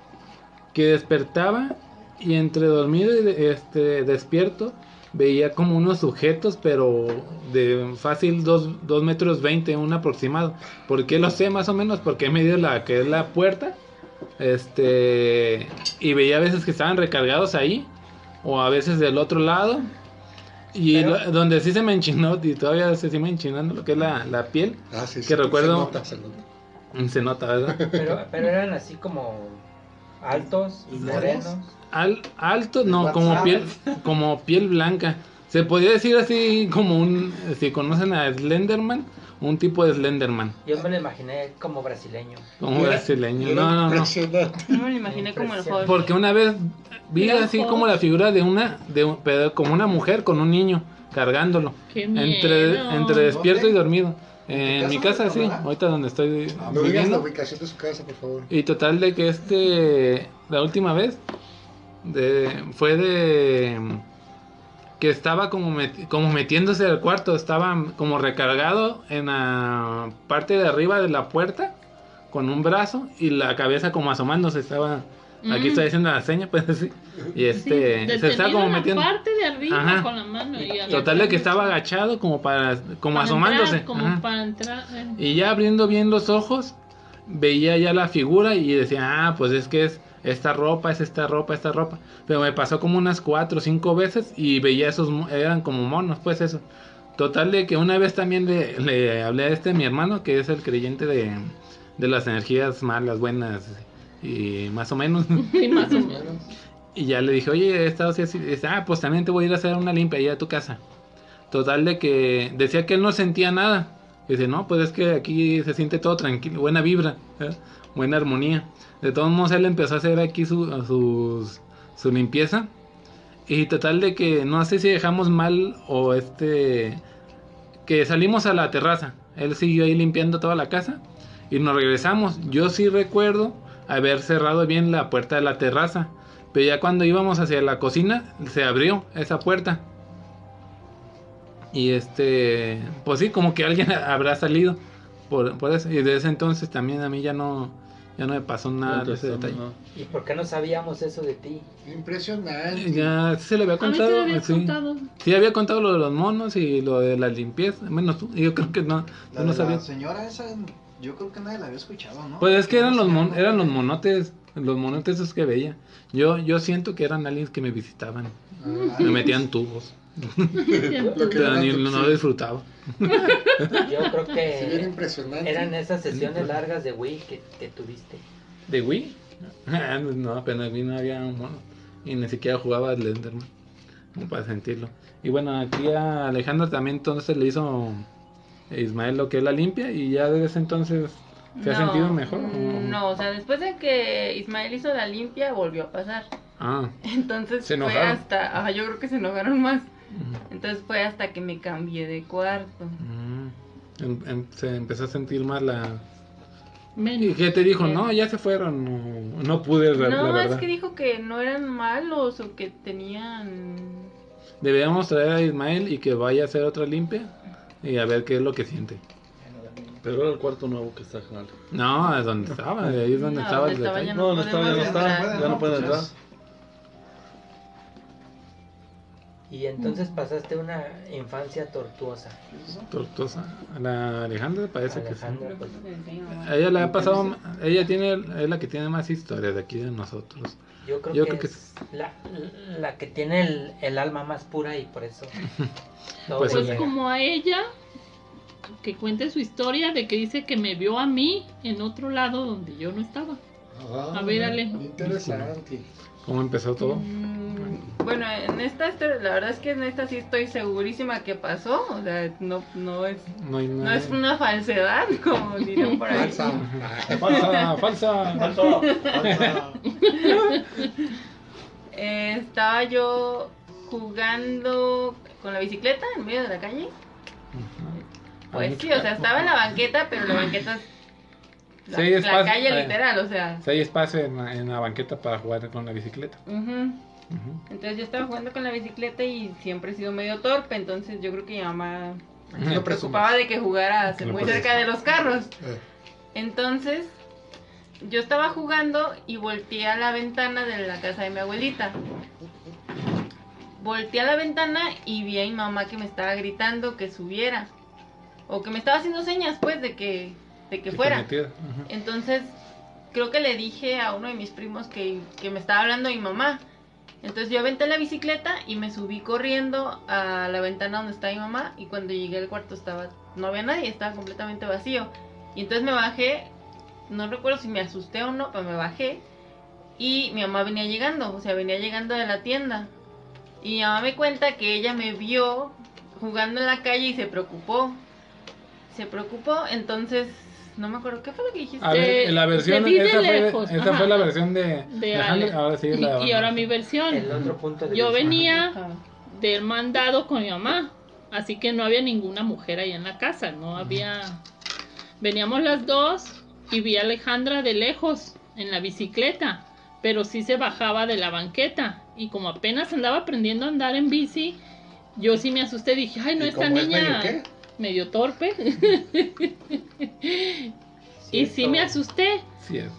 S2: que despertaba y entre dormido y este, despierto veía como unos sujetos, pero de fácil 2 metros 20, un aproximado. ¿Por qué lo sé más o menos? Porque he medido la que es la puerta. Este, y veía a veces que estaban recargados ahí, o a veces del otro lado. Y
S4: Pero-
S2: lo- donde sí se me enchinó, y todavía se sigue enchinando lo que es la, la piel,
S7: Ah, sí,
S2: Que
S7: sí,
S2: recuerdo-
S7: Se nota, se nota.
S2: se nota, ¿verdad?
S4: Pero, pero eran así como altos, morenos.
S2: Al, alto, no, como piel, como piel blanca. Se podría decir así como un, si conocen a Slenderman, un tipo de Slenderman,
S4: Yo me lo imaginé como brasileño.
S2: como
S7: Era-
S2: brasileño.
S7: era
S2: No, no, no.
S1: No me lo imaginé como el joven.
S2: Porque una vez vi así como la figura de una, de un- pero como una mujer con un niño cargándolo,
S3: Qué
S2: entre,
S3: miedo.
S2: entre despierto y dormido.
S5: ¿En
S2: mi
S5: casa,
S2: casa sí, ahorita donde estoy
S7: No digas la ubicación de su casa, por favor.
S2: Y total de que este, la última vez, de, fue de que estaba como, como metiéndose al cuarto, estaba como recargado en la parte de arriba de la puerta con un brazo y la cabeza como asomándose, estaba, aquí está diciendo la seña, pues sí, y
S3: Sí,
S2: este, se estaba como metiendo.
S3: parte de arriba
S2: Ajá.
S3: con la mano. Y
S2: Total de que estaba agachado como para, como
S3: para
S2: asomándose.
S3: entrar, como para entrar. eh.
S2: Y ya abriendo bien los ojos, veía ya la figura y decía, ah, pues es que es esta ropa, es esta ropa, esta ropa. Pero me pasó como unas cuatro o cinco veces y veía esos, eran como monos, pues eso. Total de que una vez también le, le hablé a este mi hermano, que es el creyente de, de las energías malas, buenas y más o menos.
S3: Y más o menos.
S2: Y ya le dije, oye, he estado así, así. Y dice, ah, pues también te voy a ir a hacer una limpia allá a tu casa. Total de que decía que él no sentía nada. Dice, no, pues es que aquí se siente todo tranquilo, buena vibra, ¿eh? buena armonía. De todos modos, él empezó a hacer aquí su, sus- su limpieza. Y total de que no sé si dejamos mal o este... Que salimos a la terraza. Él siguió ahí limpiando toda la casa. Y nos regresamos. Yo sí recuerdo haber cerrado bien la puerta de la terraza. Pero ya cuando íbamos hacia la cocina, se abrió esa puerta. Y este, pues sí, como que alguien habrá salido por, por eso. Y desde ese entonces también a mí ya no, ya no me pasó nada de ese detalle.
S6: No.
S4: ¿Y por qué no sabíamos eso de ti?
S7: Impresionante.
S2: Ya se le había
S3: A mí te
S2: contado.
S3: lo había
S2: sí.
S3: contado.
S2: Sí, había contado lo de los monos y lo de la limpieza. Bueno, tú, yo creo que no,
S5: La
S2: tú no
S5: de la
S2: sabías.
S5: señora esa, yo creo que nadie la había escuchado, ¿no?
S2: Pues es que eran los,
S5: ¿Cómo se
S2: mon- eran los monotes, los monotes esos que veía. Yo, yo siento que eran aliens que me visitaban,
S7: Ah,
S2: me metían tubos,
S7: tu-
S2: no
S7: sí.
S2: disfrutaba.
S4: Yo creo que
S7: impresionante.
S4: eran esas sesiones largas de Wii que, que tuviste.
S2: ¿De Wii? No, apenas Wii no había un mono. Y ni siquiera jugaba al Enderman. Como para sentirlo. Y bueno, aquí a Alejandro también entonces le hizo Ismael lo que es la limpia. Y ya desde ese entonces se ha
S1: No,
S2: sentido mejor. ¿o?
S1: No, o sea, después de que Ismael hizo la limpia, volvió a pasar.
S2: Ah,
S1: Entonces
S2: Se
S1: fue
S2: enojaron.
S1: hasta, ajá, yo creo que se enojaron más. Entonces fue hasta que me cambié de cuarto.
S2: em- se empezó a sentir mal la... ¿Y qué te dijo? No, ya se fueron. No, no pude, la, la
S1: No, es
S2: verdad.
S1: que dijo que no eran malos o que tenían...
S2: Deberíamos traer a Ismael y que vaya a hacer otra limpia y a ver qué es lo que siente.
S6: Pero era el cuarto nuevo que está genial.
S2: No, es donde estaba, de ahí es donde
S1: No,
S2: estaba
S1: donde
S2: el
S1: estaba
S2: detalle.
S1: ya
S6: No, no está, ya no está,
S1: entrar.
S6: ya no pueden entrar.
S5: Pues
S4: Y entonces pasaste una infancia tortuosa.
S2: Tortosa. A la Alejandra parece
S4: Alejandra,
S2: que
S4: pues,
S2: sí. A ella le ha pasado, ella tiene, es la que tiene más historias de aquí de nosotros.
S4: Yo creo
S2: Yo
S4: que
S2: creo que
S4: es la, la que tiene el, el alma más pura y por eso.
S2: Pues
S4: le
S3: Pues como a ella, que cuente su historia de que dice que me vio a mí en otro lado donde yo no estaba.
S7: Ah,
S3: A ver, Ale.
S7: Interesante.
S2: ¿Cómo empezó todo?
S1: Mm, Bueno, en esta historia, la verdad es que en esta sí estoy segurísima que pasó. O sea, no, no es,
S2: No
S1: es una falsedad, como dirían por ahí.
S7: Falsa.
S2: Falsa, falsa.
S5: Falsa.
S1: Eh, estaba yo jugando con la bicicleta en medio de la calle. Pues sí, o sea, estaba en la banqueta, pero la banqueta la, la calle literal, o sea.
S2: Si hay espacio en la, en la banqueta para jugar con la bicicleta.
S1: Entonces yo estaba jugando con la bicicleta y siempre he sido medio torpe, entonces yo creo que mi mamá
S2: Ujú.
S1: se preocupaba de que jugara
S2: Que
S1: muy
S2: presumas.
S1: cerca de los carros.
S7: Eh,
S1: Entonces yo estaba jugando y volteé a la ventana de la casa de mi abuelita. Volteé a la ventana y vi a mi mamá que me estaba gritando que subiera. O que me estaba haciendo señas, pues, de que, de que
S2: Sí,
S1: fuera. Entonces, creo que le dije a uno de mis primos que, que me estaba hablando mi mamá. Entonces yo aventé la bicicleta y me subí corriendo a la ventana donde estaba mi mamá y cuando llegué al cuarto estaba no había nadie, estaba completamente vacío. Y entonces me bajé, no recuerdo si me asusté o no, pero me bajé y mi mamá venía llegando, o sea, venía llegando de la tienda. Y mi mamá me cuenta que ella me vio jugando en la calle y se preocupó. Se preocupó, entonces no me acuerdo qué fue lo que dijiste.
S2: A ver, la versión,
S3: de
S2: esa, fue,
S3: lejos,
S2: esa
S3: ajá.
S2: fue la versión de,
S3: De
S2: ahora sí la
S3: Y ahora mi versión.
S4: El otro punto de
S3: Yo
S4: vista.
S3: venía
S1: Ajá.
S3: del mandado con mi mamá, así que no había ninguna mujer ahí en la casa, no había... Veníamos las dos y vi a Alejandra de lejos en la bicicleta, pero sí se bajaba de la banqueta y como apenas andaba aprendiendo a andar en bici, yo sí me asusté, dije, ay, no,
S7: ¿Y
S3: esta
S7: cómo es
S3: niña
S7: medio
S3: torpe. y sí
S4: Cierto.
S3: me asusté.
S2: Sí es.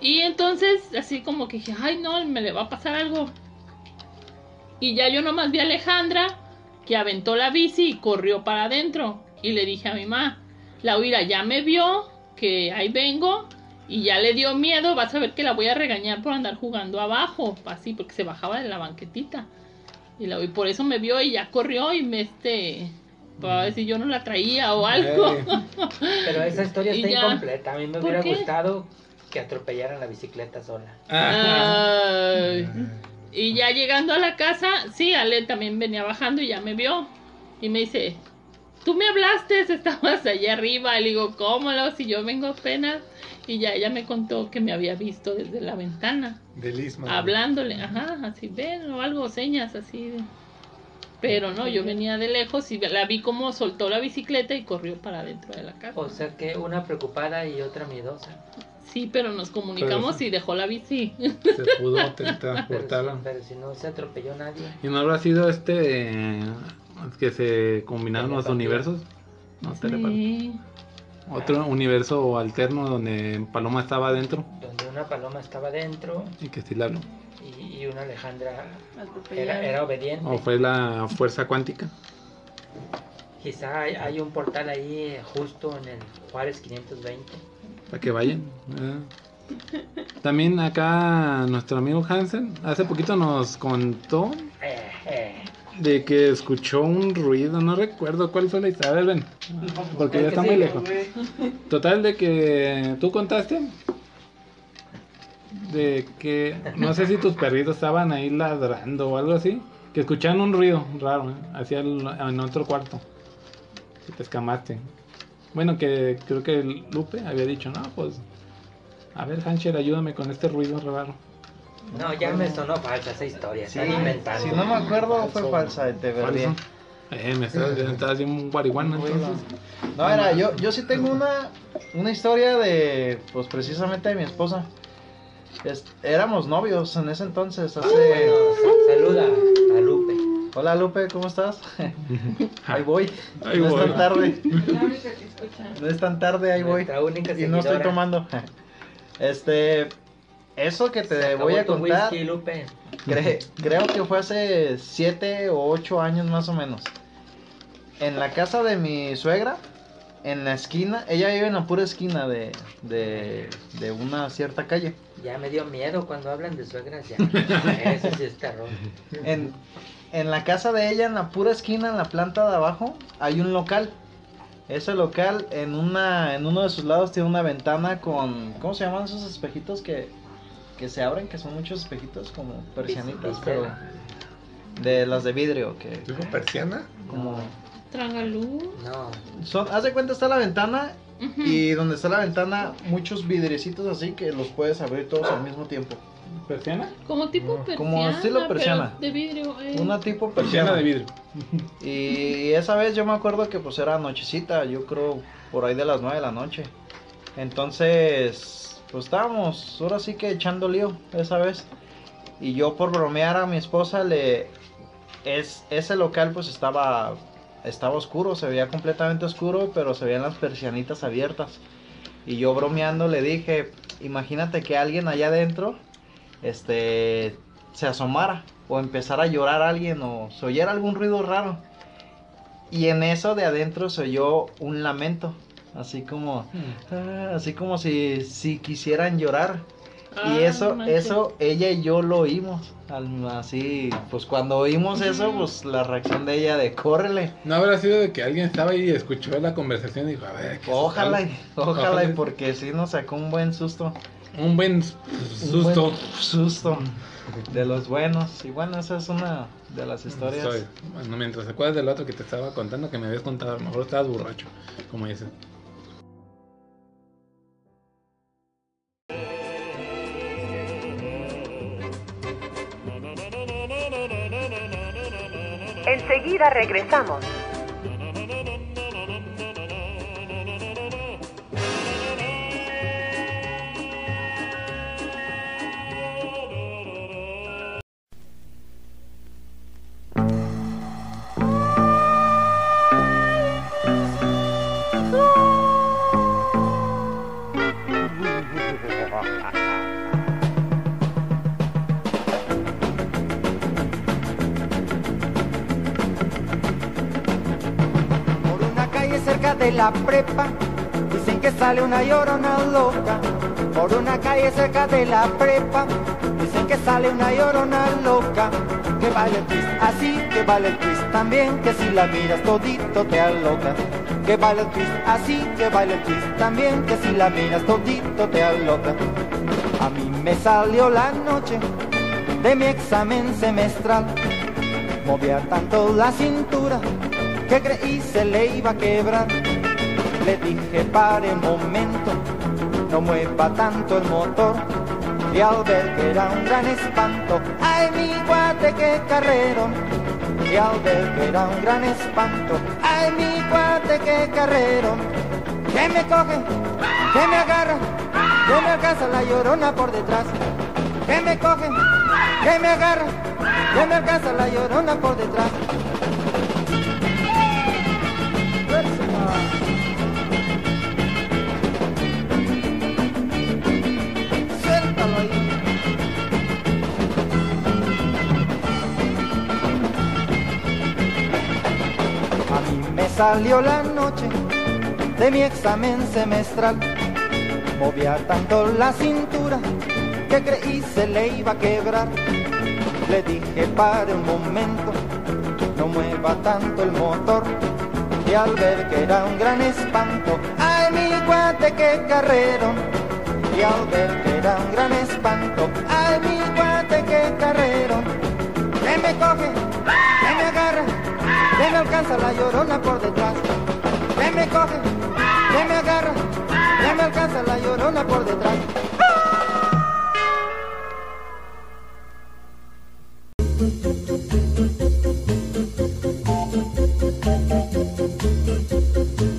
S3: Y entonces, así como que dije, ay no, me le va a pasar algo. Y ya yo nomás vi a Alejandra que aventó la bici y corrió para adentro. Y le dije a mi mamá, Laura ya me vio, que ahí vengo, y ya le dio miedo, vas a ver que la voy a regañar por andar jugando abajo, así, porque se bajaba de la banquetita. Y, la, y por eso me vio y ya corrió y me este, para ver si yo no la traía o algo.
S4: Pero esa historia está
S3: ya.
S4: incompleta. A mí me
S3: ¿Por
S4: hubiera
S3: qué?
S4: gustado que atropellaran la bicicleta sola.
S3: Ay. Y ya llegando a la casa, sí, Ale también venía bajando y ya me vio. Y me dice, tú me hablaste, estabas allá arriba. Y le digo, ¿cómo? Lo? Si yo vengo apenas. Y ya ella me contó que me había visto desde la ventana,
S7: Del istmo.
S3: hablándole, ajá, así, ven, o algo, señas, así. de- Pero no, yo venía de lejos y la vi como soltó la bicicleta y corrió para dentro de la casa.
S4: O sea que una preocupada y otra miedosa.
S3: Sí, pero nos comunicamos
S2: Pero-
S3: y dejó la bici.
S2: se pudo
S4: Pero,
S2: transportarla.
S4: pero si no se atropelló nadie.
S2: ¿Y no habrá sido este eh, que se combinaron los universos? No.
S3: Sí.
S2: Otro universo alterno donde Paloma estaba adentro
S4: Donde una paloma estaba dentro
S2: y que sí la habló.
S4: y, y una Alejandra era, era obediente.
S2: O fue la fuerza cuántica.
S4: Quizá hay, hay un portal ahí eh, justo en el Juárez 520.
S2: Para que vayan. eh. También acá nuestro amigo Hansen hace poquito nos contó
S4: Eh, eh.
S2: de que escuchó un ruido, no recuerdo cuál fue la historia. A ver, ven, porque ya está muy lejos. Total de que tú contaste de que no sé si tus perritos estaban ahí ladrando o algo así, que escuchaban un ruido raro, ¿eh? hacia el- en otro cuarto. Que te escamaste. Bueno, que creo que Lupe había dicho, no, pues, a ver, Hancher, ayúdame con este ruido raro.
S4: No, ya me sonó falsa esa historia.
S5: Sí,
S4: Están inventando.
S5: si no me acuerdo fue falsa, te
S2: ¿Cuáles
S5: veré.
S2: son? Eh, me estás, me estás bien marihuana entonces.
S5: No, era, yo, yo sí tengo una, una historia de, pues precisamente de mi esposa. Es- éramos novios en ese entonces, hace...
S4: Saluda a Lupe.
S5: Hola Lupe, ¿cómo estás? Ahí voy.
S2: Ahí
S5: no
S2: voy.
S5: es tan tarde. No es tan tarde, ahí voy. Y no estoy tomando. Este, eso que te voy a contar,
S4: whisky, Lupe.
S5: cre- creo que fue hace 7 o 8 años más o menos. En la casa de mi suegra, en la esquina, ella vive en la pura esquina de, de, de una cierta calle.
S4: Ya me dio miedo cuando hablan de suegras ya. Eso sí es terror.
S5: En, en la casa de ella, en la pura esquina, en la planta de abajo, hay un local. Ese local, en una en uno de sus lados, tiene una ventana con. ¿Cómo se llaman esos espejitos que, que se abren? Que son muchos espejitos, como persianitas, pero. De las de vidrio, que.
S7: ¿Dijo persiana?
S5: Como.
S3: Tragaluz.
S4: No.
S5: Son, haz de cuenta, está la ventana. Y donde está la ventana, muchos vidriecitos así que los puedes abrir todos al mismo tiempo.
S2: ¿Persiana?
S3: Como tipo persiana.
S5: Como estilo
S3: pero
S5: persiana.
S3: de vidrio. eh.
S5: Una tipo
S2: Persiana
S5: persiana.
S2: de vidrio.
S5: Y esa vez yo me acuerdo que pues era nochecita, yo creo por ahí de las 9 de la noche. Entonces, pues estábamos ahora sí que echando lío esa vez. Y yo por bromear a mi esposa le... Es, ese local pues estaba, estaba oscuro, se veía completamente oscuro, pero se veían las persianitas abiertas. Y yo bromeando le dije, imagínate que alguien allá adentro este, se asomara o empezara a llorar alguien o se oyera algún ruido raro. Y en eso de adentro se oyó un lamento, así como, ah, así como si, si quisieran llorar. Y eso, eso, ella y yo lo oímos. al- Así, pues cuando oímos eso, pues la reacción de ella de córrele.
S2: No habrá sido de que alguien estaba ahí y escuchó la conversación y dijo, a ver, ¿qué es
S5: Ojalá, y, ojalá, y
S2: Ojalá.
S5: porque sí nos sacó un buen susto.
S2: Un buen
S5: Un
S2: susto.
S5: buen susto. De los buenos. Y bueno, esa es una de las historias.
S2: Soy- Bueno, mientras te acuerdas del otro que te estaba contando, que me habías contado, a lo mejor estabas borracho, como dices.
S8: Enseguida regresamos.
S9: Cerca de la prepa, dicen que sale una llorona loca. Por una calle cerca de la prepa, dicen que sale una llorona loca. Que vale el twist así, que vale el twist también, que si la miras todito te aloca. Que vale el twist así, que vale el twist también, que si la miras todito te aloca. A mí me salió la noche de mi examen semestral. Movía tanto la cintura que creí se le iba a quebrar. Le dije pare un momento, no mueva tanto el motor. Y al ver que era un gran espanto, ay mi guate qué carrero. Y al ver que era un gran espanto, ay mi guate qué carrero. Que me coge, que me agarra, que me alcanza la llorona por detrás. Que me coge, que me agarra, que me alcanza la llorona por detrás. Salió la noche de mi examen semestral. Movía tanto la cintura que creí se le iba a quebrar. Le dije pare un momento, no mueva tanto el motor. Y al ver que era un gran espanto, ay mi guate qué carrero. Y al ver que era un gran espanto, ay mi guate qué carrero. Que me coge, que me agarra, que me alcanza la llorona por detrás, que me coge, que me agarra, que me alcanza la llorona por detrás.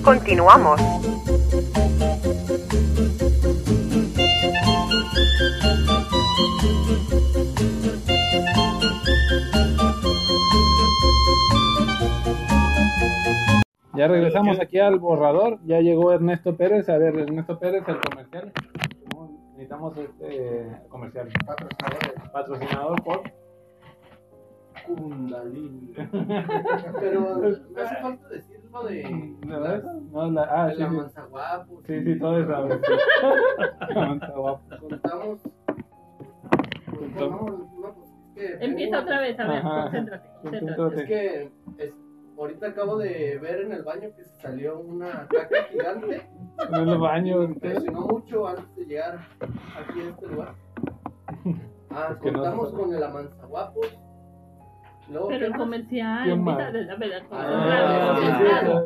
S8: Continuamos.
S2: Ya regresamos aquí al borrador. Ya llegó Ernesto Pérez. A ver, Ernesto Pérez, el comercial. Necesitamos este comercial.
S7: Patrocinadores.
S2: Patrocinador por.
S10: Kundalini. Pero me hace falta decir lo de.
S2: ¿No,
S10: las-
S2: eso? No, la, ah,
S10: de
S2: sí,
S10: la
S2: sí.
S10: manzaguapo.
S2: Sí, sí, todo eso. La manza guapa.
S10: Contamos. contamos no, pues, es que
S3: Empieza otra vez, a ver, concéntrate, concéntrate.
S2: Concéntrate.
S10: Es que es- ahorita acabo de ver en el baño que se salió una caca gigante.
S2: En el baño.
S10: Me impresionó mucho antes de llegar aquí a este lugar. Ah,
S2: Es que no
S10: contamos
S2: se-
S10: con el amanzaguapos. Luego,
S3: Pero
S10: ¿qué
S3: el comercial,
S10: Ah,
S3: concentrate,
S10: sí,
S3: concentrate.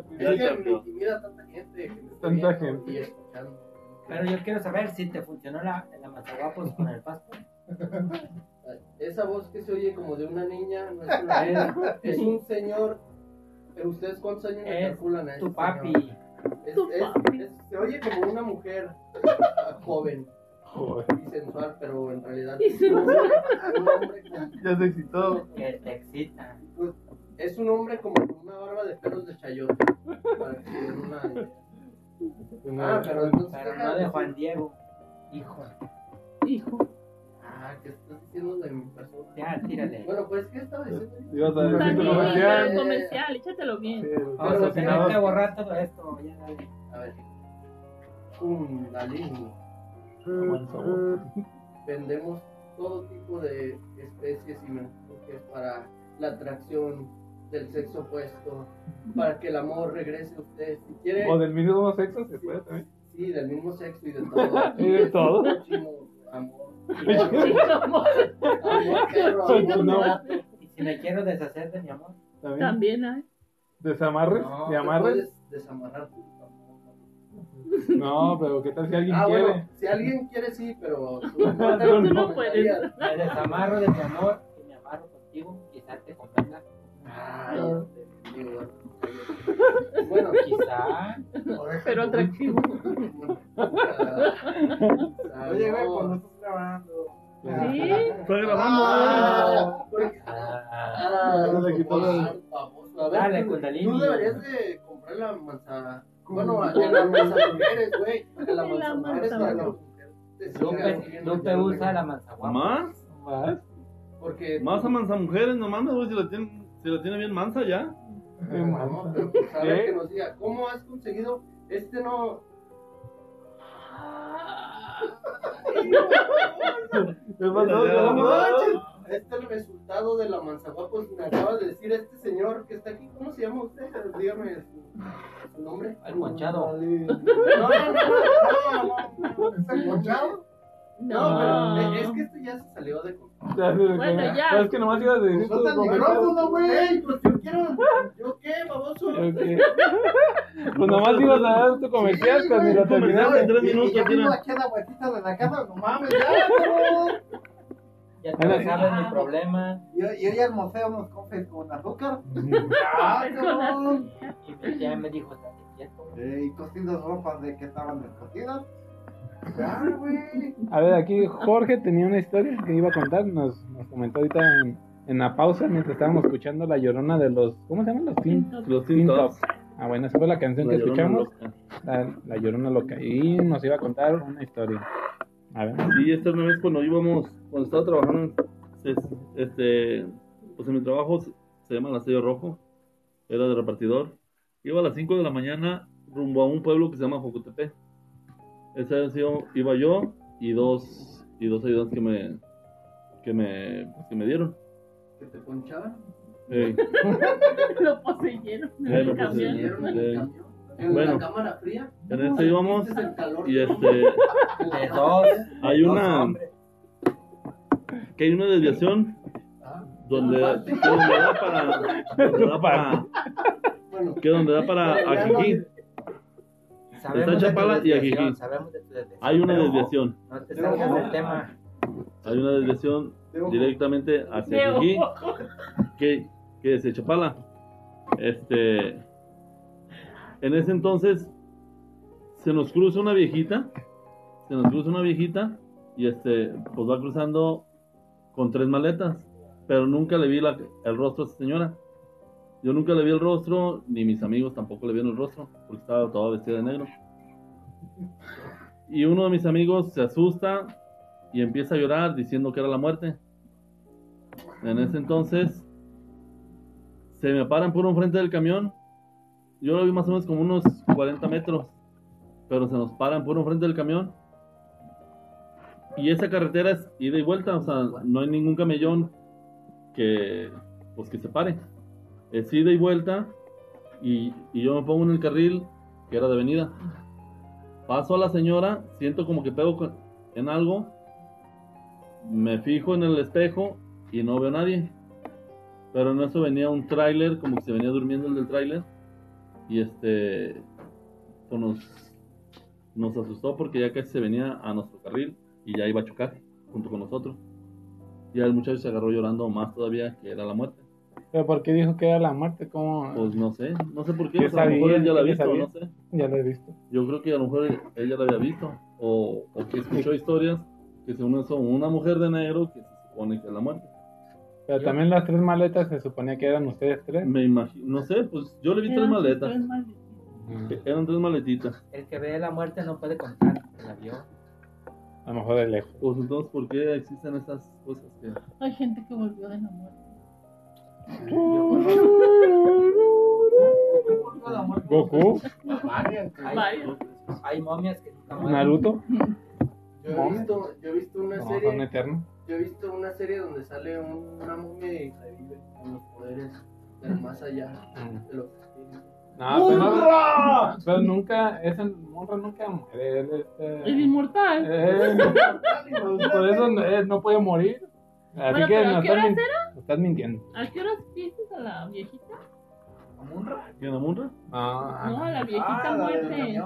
S10: sí, Es que me intimida tanta gente. que me está
S2: Tanta gente.
S10: Y escuchando.
S4: Pero yo quiero saber si te funcionó la, la mazaguapos con el pasto.
S10: Esa voz que se oye como de una niña no es una niña, es un señor. Pero ustedes cuántos años le
S4: Es
S10: calculan a ese
S4: Tu papi.
S10: señor? Es-
S3: Tu
S10: es-
S3: papi.
S10: es- se oye como una mujer joven
S2: Joder.
S10: y sensual, pero en realidad
S3: Y
S10: es un hombre, un hombre con-
S2: Ya se excitó.
S4: Que te excita.
S10: es un hombre como con una barba de pelos de chayote. Para que se den una. Ah, pero entonces.
S4: Pero no de Juan Diego. Hijo.
S3: Hijo.
S10: Ah, ¿qué estás diciendo de mi persona?
S4: Ya, tírale.
S10: Bueno, pues, ¿qué estaba diciendo?
S2: Ibas a decir tu
S3: También,
S2: comercial.
S3: el comercial, échatelo bien.
S2: Sí,
S4: Vamos a tener que borrar todo esto. Ya, dale.
S10: A ver. Kundalini. Vendemos todo tipo de especies y mensajes para la atracción del sexo opuesto, para que el amor regrese a usted. Si quiere,
S2: O del mismo sexo se puede también.
S10: sí, del mismo sexo y de todo.
S2: Y de todo.
S10: Amor.
S2: No.
S4: Y si me quiero deshacer de mi amor.
S2: También.
S3: También hay.
S2: Desamarres
S10: No,
S2: y
S10: te
S2: amarres.
S10: puedes desamarrar.
S2: No, pero ¿qué tal si alguien
S10: Ah,
S2: quiere?
S10: bueno, si alguien quiere, sí, pero tú no,
S3: Pero tú no
S10: me
S3: puedes.
S4: Me desamarro de mi amor y me amarro contigo. Quizás te convenga.
S10: Ay, digo, bueno,
S4: Quizá.
S3: Pero atractivo.
S10: Oye, güey,
S7: cuando estás grabando.
S3: Sí.
S6: Estoy grabando.
S10: Ah, porque-
S4: Ah,
S10: ah,
S2: No le quitó la-
S10: ah, baboso. A ver,
S4: Dale, Kundalini.
S10: Tú deberías de comprar la manzana. Bueno, en la manzana mujeres, güey. La manzana mujeres para
S3: manzana.
S10: las mujeres
S4: Lupe, usa la manzaguapa.
S6: ¿Más?
S2: Más.
S10: Porque.
S6: Más a mansa mujeres, no mames, güey, si la tiene bien mansa ya.
S10: No, pero pues, a ver que nos diga, ¿cómo has conseguido este no? Este es el resultado de la manzaguapos. Me acaba de decir este señor que está aquí. ¿Cómo se llama usted? Dígame su, su nombre.
S4: El manchado.
S10: No, no, no, no, no, no, no.
S7: ¿Es el ponchado?
S10: No, pero
S3: No.
S10: es que esto ya se salió de control.
S2: Ya
S3: Bueno, ya.
S2: ¿Sabes que nomás ibas a decir
S7: micrófono, güey.
S10: Ey, pues yo quiero. ¿Yo qué, baboso?
S2: Pues nomás ibas a dar tu comercial,
S10: Sí,
S2: lo terminaste.
S6: en tres minutos,
S7: ya aquí a la vueltita de la casa, no mames, ya.
S4: Ya te
S2: Bueno,
S4: sabes mi problema.
S7: Y, y hoy almorcé unos cofres con azúcar.
S10: Ah,
S3: Con
S10: cabrón.
S4: Y me- ya me dijo, estate quieto.
S7: Y cosidas ropas de que estaban descosidas. Ya, güey.
S2: A ver, aquí Jorge tenía una historia que iba a contar. Nos, nos comentó ahorita en, en la pausa mientras estábamos escuchando la llorona de los. ¿Cómo se llaman los Tin?
S6: Los
S2: Tin
S6: Tin
S2: Tops.
S6: Tops.
S2: Ah, bueno, esa fue la canción
S6: La
S2: que escuchamos. La, la llorona loca. Y nos iba a contar una historia. A ver.
S6: Sí, esta una vez cuando íbamos, cuando estaba trabajando, es- este, pues en mi trabajo se, llama el sello rojo, era de repartidor. Iba a las 5 de la mañana rumbo a un pueblo que se llama Jocotepe. Esa vez iba, yo y dos, y dos ayudantes que me, que me, pues, que me dieron.
S10: ¿Que te ponchaban?
S6: Ey,
S3: Lo poseyeron.
S6: Ya lo
S3: el camión.
S6: poseyeron.
S10: ¿Dieron en el
S6: Sí.
S10: camión? ¿En
S6: Bueno.
S10: la cámara fría?
S6: en este íbamos y este,
S4: dos.
S6: hay
S4: dos
S6: una, que hay una desviación
S10: Ah,
S6: donde, que donde da para, donde da para,
S10: Bueno,
S6: que donde da para Ajijí.
S4: Sabemos
S6: Está
S4: de
S6: Chapala y
S4: desviación,
S6: Ajijí.
S4: Sabemos de tu desviación.
S6: Hay una desviación,
S4: No te salgas del tema.
S6: hay una desviación directamente hacia Ajijí, que, que es de Chapala. Este, En ese entonces se nos cruza una viejita, se nos cruza una viejita y este, pues va cruzando con tres maletas, pero nunca le vi la- el rostro a esa señora. Yo nunca le vi el rostro, ni mis amigos tampoco le vieron el rostro, porque estaba toda vestida de negro. Y uno de mis amigos se asusta y empieza a llorar diciendo que era la muerte. En ese entonces se me paran por enfrente del camión. Yo lo vi más o menos como unos 40 metros, pero se nos paran por enfrente del camión. Y esa carretera es ida y vuelta, o sea, no hay ningún camellón que, pues, que se pare. Es ida y vuelta y, y yo me pongo en el carril que era de venida. Paso a la señora, siento como que pego en algo, me fijo en el espejo y no veo a nadie. Pero en eso venía un tráiler, como que se venía durmiendo el del tráiler. Y este, pues nos, nos asustó porque ya casi se venía a nuestro carril y ya iba a chocar junto con nosotros. Y el muchacho se agarró llorando más todavía que era la muerte.
S2: ¿Pero por qué dijo que era la muerte? ¿Cómo?
S6: Pues no sé, no sé por qué.
S2: ¿Qué
S6: o sea, a lo mejor
S2: sabía?
S6: él ya la ha
S2: ¿Qué
S6: visto,
S2: sabía?
S6: no sé.
S2: Ya lo he visto.
S6: Yo creo que a lo mejor ella la había visto. O, o que escuchó historias que según eso, una mujer de negro que se supone que es la muerte.
S2: Pero también las tres maletas se suponía que eran ustedes tres.
S6: Me imagino, no sé, pues yo le vi tres maletas.
S3: tres maletas.
S6: Que Eran tres maletitas.
S4: El que ve la muerte no puede contar que la vio.
S2: A lo mejor de lejos.
S6: Pues entonces, ¿por qué existen esas cosas que...
S3: Hay gente que volvió de la muerte.
S2: Goku,
S4: Hay, momias que nunca mueren.
S2: Naruto,
S10: Yo he visto, yo he visto una
S2: no, son
S10: serie, yo he visto una serie donde sale un- una momia y revive con los poderes del más allá de los.
S2: No, pero, no- pero nunca, ese Monra nunca muere. Él, este,
S3: Es inmortal.
S2: pues, por eso no, él no puede morir.
S3: Bueno,
S2: que
S3: pero
S2: no
S3: ¿a qué
S2: estás,
S3: horas
S2: min-
S3: era?
S2: no estás mintiendo.
S3: ¿A qué horas viste a la viejita?
S6: ¿Quién, la Munra?
S2: No,
S3: No, a la viejita
S7: Ah,
S3: muerte.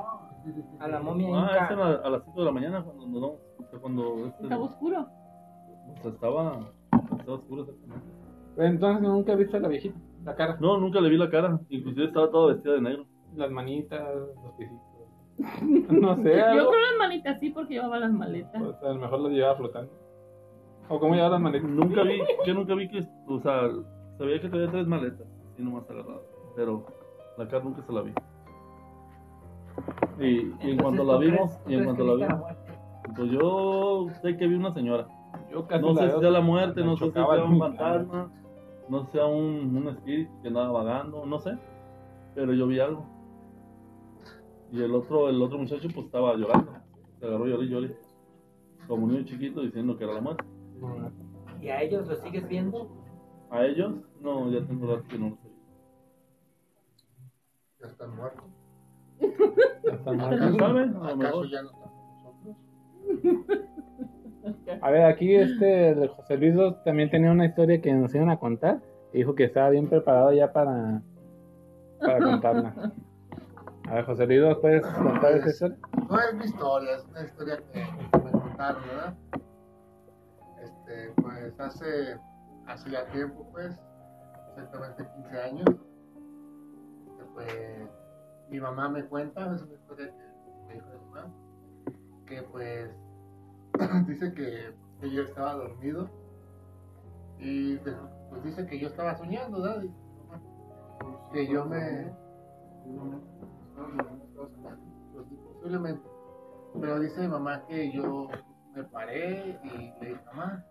S4: A la momia
S6: Ah, esa era a las 5 de la mañana cuando nos damos- o sea, cuando este,
S3: Estaba oscuro.
S6: o sea, estaba, estaba oscuro exactamente.
S2: Entonces nunca viste a la viejita, la cara,
S6: No, nunca le vi la cara, inclusive estaba toda vestida de negro.
S2: las manitas, los piecitos. No sé,
S3: Yo
S2: algo.
S3: creo las manitas sí porque llevaba las maletas.
S2: Pues, a lo mejor lo llevaba flotando. ¿O cómo llevaba las maletas?
S6: Nunca vi, yo nunca vi que, o sea, sabía que traía tres maletas, y nomás agarrado, pero la cara nunca se la vi. Y, y en cuanto
S4: ¿tú
S6: la vimos, y en cuanto la vimos,
S4: muerte?
S6: pues yo sé que vi una señora.
S2: Yo casi
S6: No sé si sea la muerte, no sé si sea un fantasma, no sé si sea un, un espíritu que andaba vagando, no sé, pero yo vi algo. Y el otro, el otro muchacho pues estaba llorando, se agarró lloré y lloré, como un niño chiquito diciendo que era la muerte.
S4: ¿Y a ellos los sigues viendo?
S6: A ellos, no, ya tengo rato que no los he visto.
S7: Ya están muertos.
S2: Hasta
S6: ¿Quién
S2: marcas.
S6: sabe? A lo
S7: ¿Acaso
S6: mejor.
S7: ya no están con nosotros?
S2: A ver, aquí este el José Luis Dos también tenía una historia que nos iban a contar. Y dijo que estaba bien preparado ya para, para contarla. A ver, José Luis ¿puedes contar esa historia?
S7: No es mi historia, es una historia que me contaron, ¿verdad? Este, pues hace, hace ya tiempo, pues, exactamente 15 años, pues, mi mamá me cuenta, es una historia que me dijo mi mamá, que pues, dice que, yo estaba dormido y de- pues dice que yo estaba soñando, ¿verdad? Mamá, Que yo me... Pues, posiblemente. Pero dice mi mamá que yo me paré y le dije, mamá,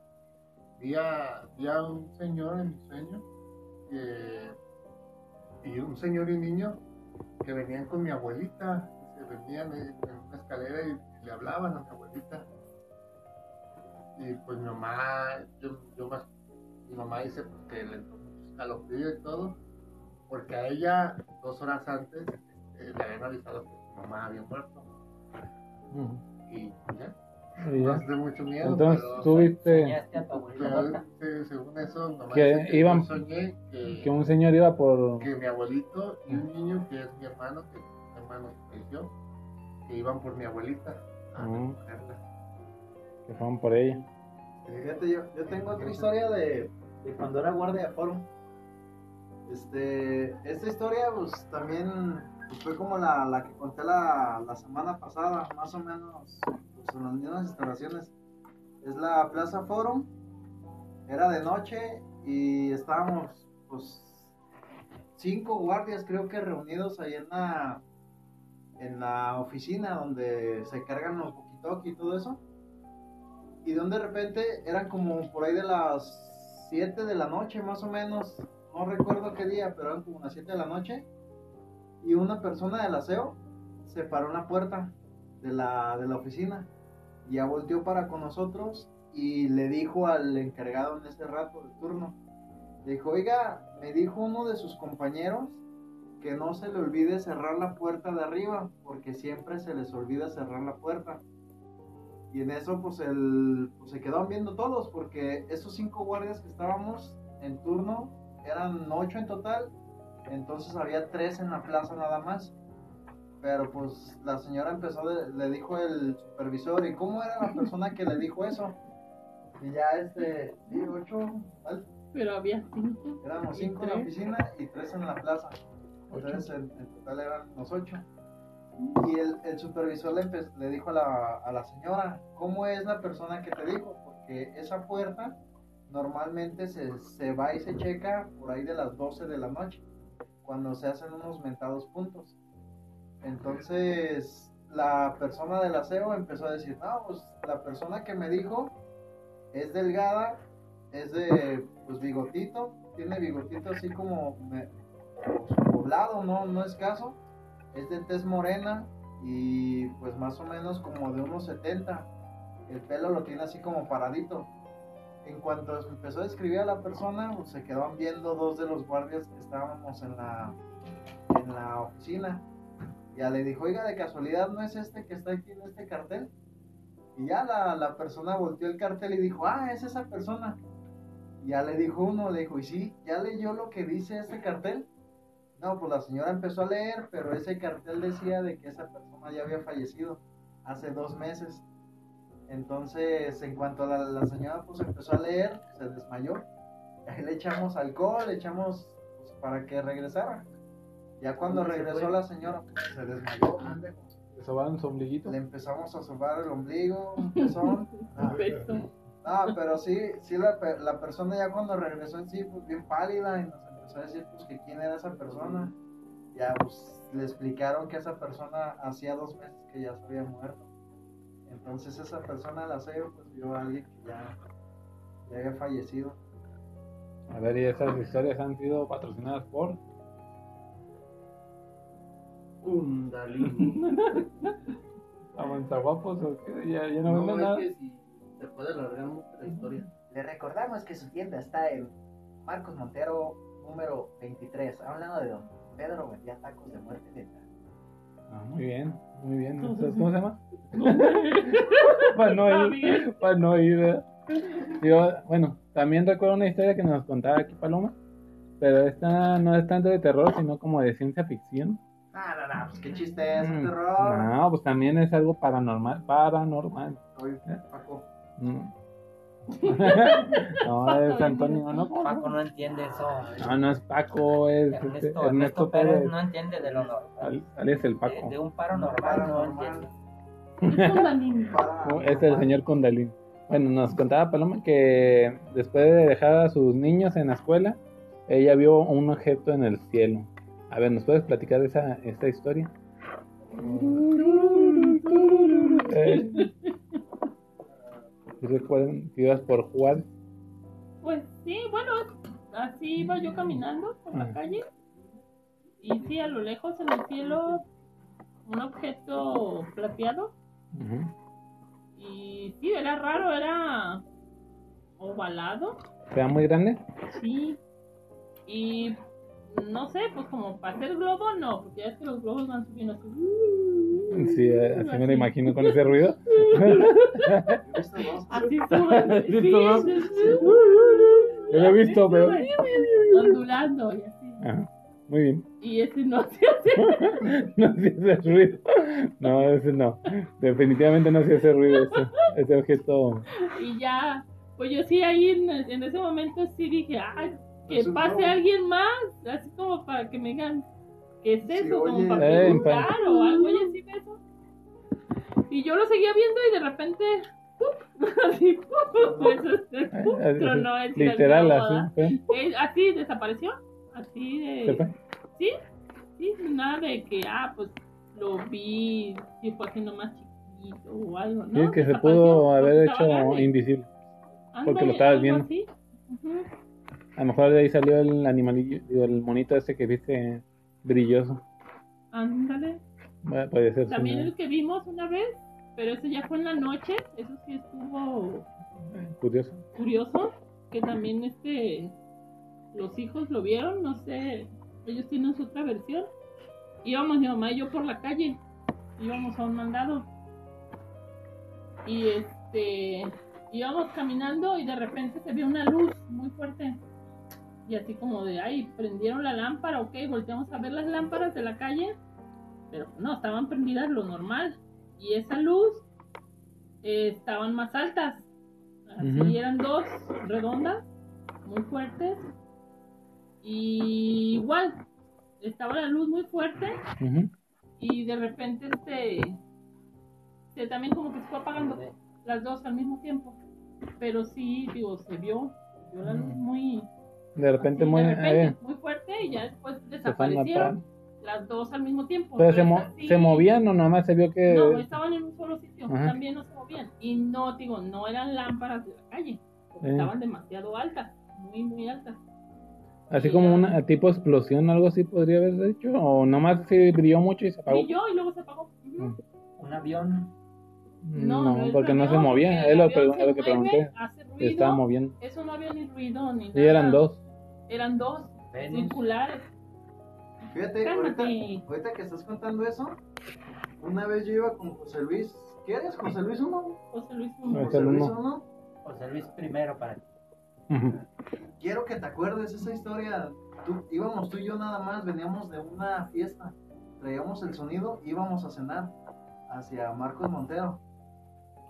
S7: vi a, vi a un señor en mi sueño, que, y un señor y niño que venían con mi abuelita, se venían en en una escalera y le hablaban a mi abuelita. Y pues mi mamá, yo, yo más, mi mamá dice pues, que le entró mucho escalofrío y todo, porque a ella dos horas antes eh, le habían avisado que su mamá había muerto. Y ya,
S2: Y ya.
S7: hace mucho miedo.
S2: Entonces
S7: pero,
S2: tú viste
S7: pero, según eso, mamá
S2: Que iban-
S7: yo soñé que,
S2: que un señor iba por...
S7: que mi abuelito y un niño que es mi hermano, que mi hermano que falleció, que iban por mi abuelita a
S2: Mm.
S7: recogerla.
S2: que fueron por ella.
S5: Fíjate, yo, yo tengo otra historia de, de cuando era guardia de foro. Este, esta historia, pues también pues fue como la, la que conté la, la semana pasada, más o menos, pues en las mismas instalaciones. Es la Plaza Forum, era de noche y estábamos, pues, cinco guardias creo que reunidos ahí en la, en la oficina donde se cargan los walkie y todo eso. Y donde de repente eran como por ahí de las 7 de la noche más o menos, no recuerdo qué día, pero eran como las 7 de la noche. Y una persona del aseo se paró en la puerta de la, de la oficina. Ya volteó para con nosotros y le dijo al encargado en ese rato del turno, dijo, oiga, me dijo uno de sus compañeros que no se le olvide cerrar la puerta de arriba, porque siempre se les olvida cerrar la puerta. Y en eso pues, el, pues se quedaron viendo todos, porque esos cinco guardias que estábamos en turno eran ocho en total, entonces había tres en la plaza nada más. Pero pues la señora empezó, le dijo el supervisor, ¿y cómo era la persona que le dijo eso? Y ya este, sí, ocho, ¿vale?
S3: Pero había cinco.
S5: Éramos cinco en la oficina y tres en la plaza. Entonces en, en total eran los ocho. Y el, el supervisor le, empe- le dijo a la, a la señora, ¿cómo es la persona que te dijo? Porque esa puerta normalmente se, se va y se checa por ahí de las 12 de la noche, cuando se hacen unos mentados puntos. Entonces la persona del aseo empezó a decir, no, pues la persona que me dijo es delgada, es de pues bigotito, tiene bigotito así como me- poblado, no, no escaso, es de tez morena y pues más o menos como de unos 70. El pelo lo tiene así como paradito. En cuanto empezó a describir a la persona, pues, se quedaban viendo dos de los guardias que estábamos en la, en la oficina. Ya le dijo, oiga, de casualidad no es este que está aquí en este cartel. Y ya la, la persona volteó el cartel y dijo, ah, es esa persona. Y ya le dijo uno, le dijo, y sí, ya leyó lo que dice este cartel. No, pues la señora empezó a leer, pero ese cartel decía de que esa persona ya había fallecido hace dos meses. Entonces, en cuanto la, la señora pues empezó a leer, se desmayó. Ahí le echamos alcohol, le echamos pues, para que regresara. Ya cuando
S10: ¿Dónde se
S5: regresó la señora, pues, se desmayó.
S2: ¿Le sobaron su ombliguito?
S5: Le empezamos a sobar el ombligo, un pezón. Ah, pero sí, sí la, pe- la persona ya cuando regresó en sí, pues bien pálida y nos empezó a decir pues que quién era esa persona. Ya pues le explicaron que esa persona hacía dos meses que ya se había muerto. Entonces esa persona al aseo pues vio a alguien que ya, ya había fallecido.
S2: A ver, ¿y esas historias han sido patrocinadas por?
S10: Kundalini.
S2: ¿Avanza guapos o qué? Ya, ya no,
S10: No,
S2: venden
S10: es
S2: nada.
S10: que si se puede alargar mucho la historia.
S11: Le recordamos que su tienda está en Marcos Montero, número 23, a un lado de donde Pedro vendía tacos de muerte lenta.
S2: Ah, muy bien, muy bien. Entonces, ¿Cómo se llama? Para no ir. Para no ir. ¿verdad? Yo, bueno, también recuerdo una historia que nos contaba aquí Paloma. Pero esta no es tanto de terror, sino como de ciencia ficción.
S5: Ah, no, no, pues qué chiste es,
S2: Mm,
S5: un terror.
S2: No, pues también es algo paranormal. Paranormal.
S5: Oye, Paco.
S2: Mm. no, es Antonio, ¿no?
S4: Paco no entiende eso.
S2: No, no es Paco, es este,
S4: Ernesto,
S2: Ernesto
S4: Ernesto Pérez
S2: Pérez.
S4: no entiende de lo normal.
S2: Al- Alias el
S4: De,
S2: Paco.
S4: de un paro normal no entiende.
S2: Este es el señor Condalín. Bueno, nos contaba Paloma que después de dejar a sus niños en la escuela, ella vio un objeto en el cielo. A ver, ¿nos puedes platicar esa, esta historia? Eh, ¿sí ¿Recuerdan que ibas por Juárez?
S3: Pues sí, bueno, así iba yo caminando por la
S2: Ah.
S3: calle. Y sí, a lo lejos en el cielo, un objeto plateado. Y sí, era raro, era ovalado.
S2: ¿Era muy grande?
S3: Sí. Y no sé, pues como para hacer globo, no, porque ya es que los globos van subiendo así.
S2: Sí, así me lo imagino con ese ruido.
S3: Así suben.
S2: Sí. Yo lo he visto, pero...
S3: Ondulando y así.
S2: Ajá, muy bien.
S3: Y ese no se hace.
S2: No hacía ese ruido. No, ese no. Definitivamente no hacía ese ruido ese, ese objeto.
S3: Y ya, pues yo sí ahí en, en ese momento sí dije, ay, que
S5: Es un
S3: pase
S5: globo.
S3: alguien más, así como para que me digan, ¿qué es eso?
S2: oye.
S3: Como para
S2: Eh,
S3: preguntar o algo, oye, sí eso. Y yo lo seguía viendo y de repente, ¡pup! así, ¡pup! Eso, ¡pup!
S2: Eh,
S3: tronó el
S2: Literal, así.
S3: Eh, así desapareció, así de... Sí, sí, nada de que, ah, pues lo vi, si fue haciendo más chiquito o algo, ¿no?
S2: Sí, que se pudo haber hecho
S3: grande.
S2: invisible. porque
S3: Ándale,
S2: lo estabas viendo.
S3: así. Ujú.
S2: A lo mejor de ahí salió el animalillo, el monito ese que viste brilloso.
S3: Ándale.
S2: Bueno, puede ser.
S3: También el que vimos una vez, pero ese ya fue en la noche, eso sí estuvo
S2: Curioso.
S3: curioso, que también este los hijos lo vieron, no sé, ellos tienen su otra versión. Íbamos mi mamá y yo por la calle, íbamos a un mandado. Y este íbamos caminando y de repente se vio una luz muy fuerte. Y así como de, ay, prendieron la lámpara, ok, volteamos a ver las lámparas de la calle, pero no, estaban prendidas lo normal. Y esa luz eh, estaban más altas. Así eran dos redondas, muy fuertes. Y igual, estaba la luz muy fuerte y de repente este se también como que se fue apagando las dos al mismo tiempo. Pero sí, digo, se vio, se vio la luz muy,
S2: De repente,
S3: así,
S2: muy.
S3: de repente,
S2: eh,
S3: muy fuerte y ya después desaparecieron las dos al mismo tiempo.
S2: pero se,
S3: Pero
S2: mo-
S3: esas sí-
S2: se movían o nomás se vio que.
S3: No, estaban en un solo sitio,
S2: Ajá.
S3: también no se movían. Y no, digo, no eran lámparas de la calle, porque
S2: Eh.
S3: estaban demasiado altas, muy, muy altas.
S2: Así como una tipo explosión, algo así podría haber hecho. O nomás se brilló mucho y se apagó.
S3: Y yo, y luego se apagó. Ujú.
S4: Un avión.
S2: No,
S3: no
S2: porque no se movía. Es lo,
S3: se
S2: que
S3: mueve,
S2: pregunté.
S3: hace
S2: Se
S3: ruido.
S2: estaba moviendo.
S3: Eso no había ni ruido ni
S2: Y
S3: nada.
S2: eran dos.
S3: Eran dos,
S4: Venus.
S3: circulares.
S5: Fíjate, ahorita, ahorita que estás contando eso, una vez yo iba con José Luis. ¿Qué eres, José Luis uno?
S3: José Luis
S2: Es
S3: Muñoz.
S5: José
S2: el
S5: Luis
S2: uno.
S5: uno.
S4: José Luis primero para ti.
S5: Quiero que te acuerdes esa historia. Tú, íbamos tú y yo nada más, veníamos de una fiesta. Traíamos el sonido, íbamos a cenar hacia Marcos Montero.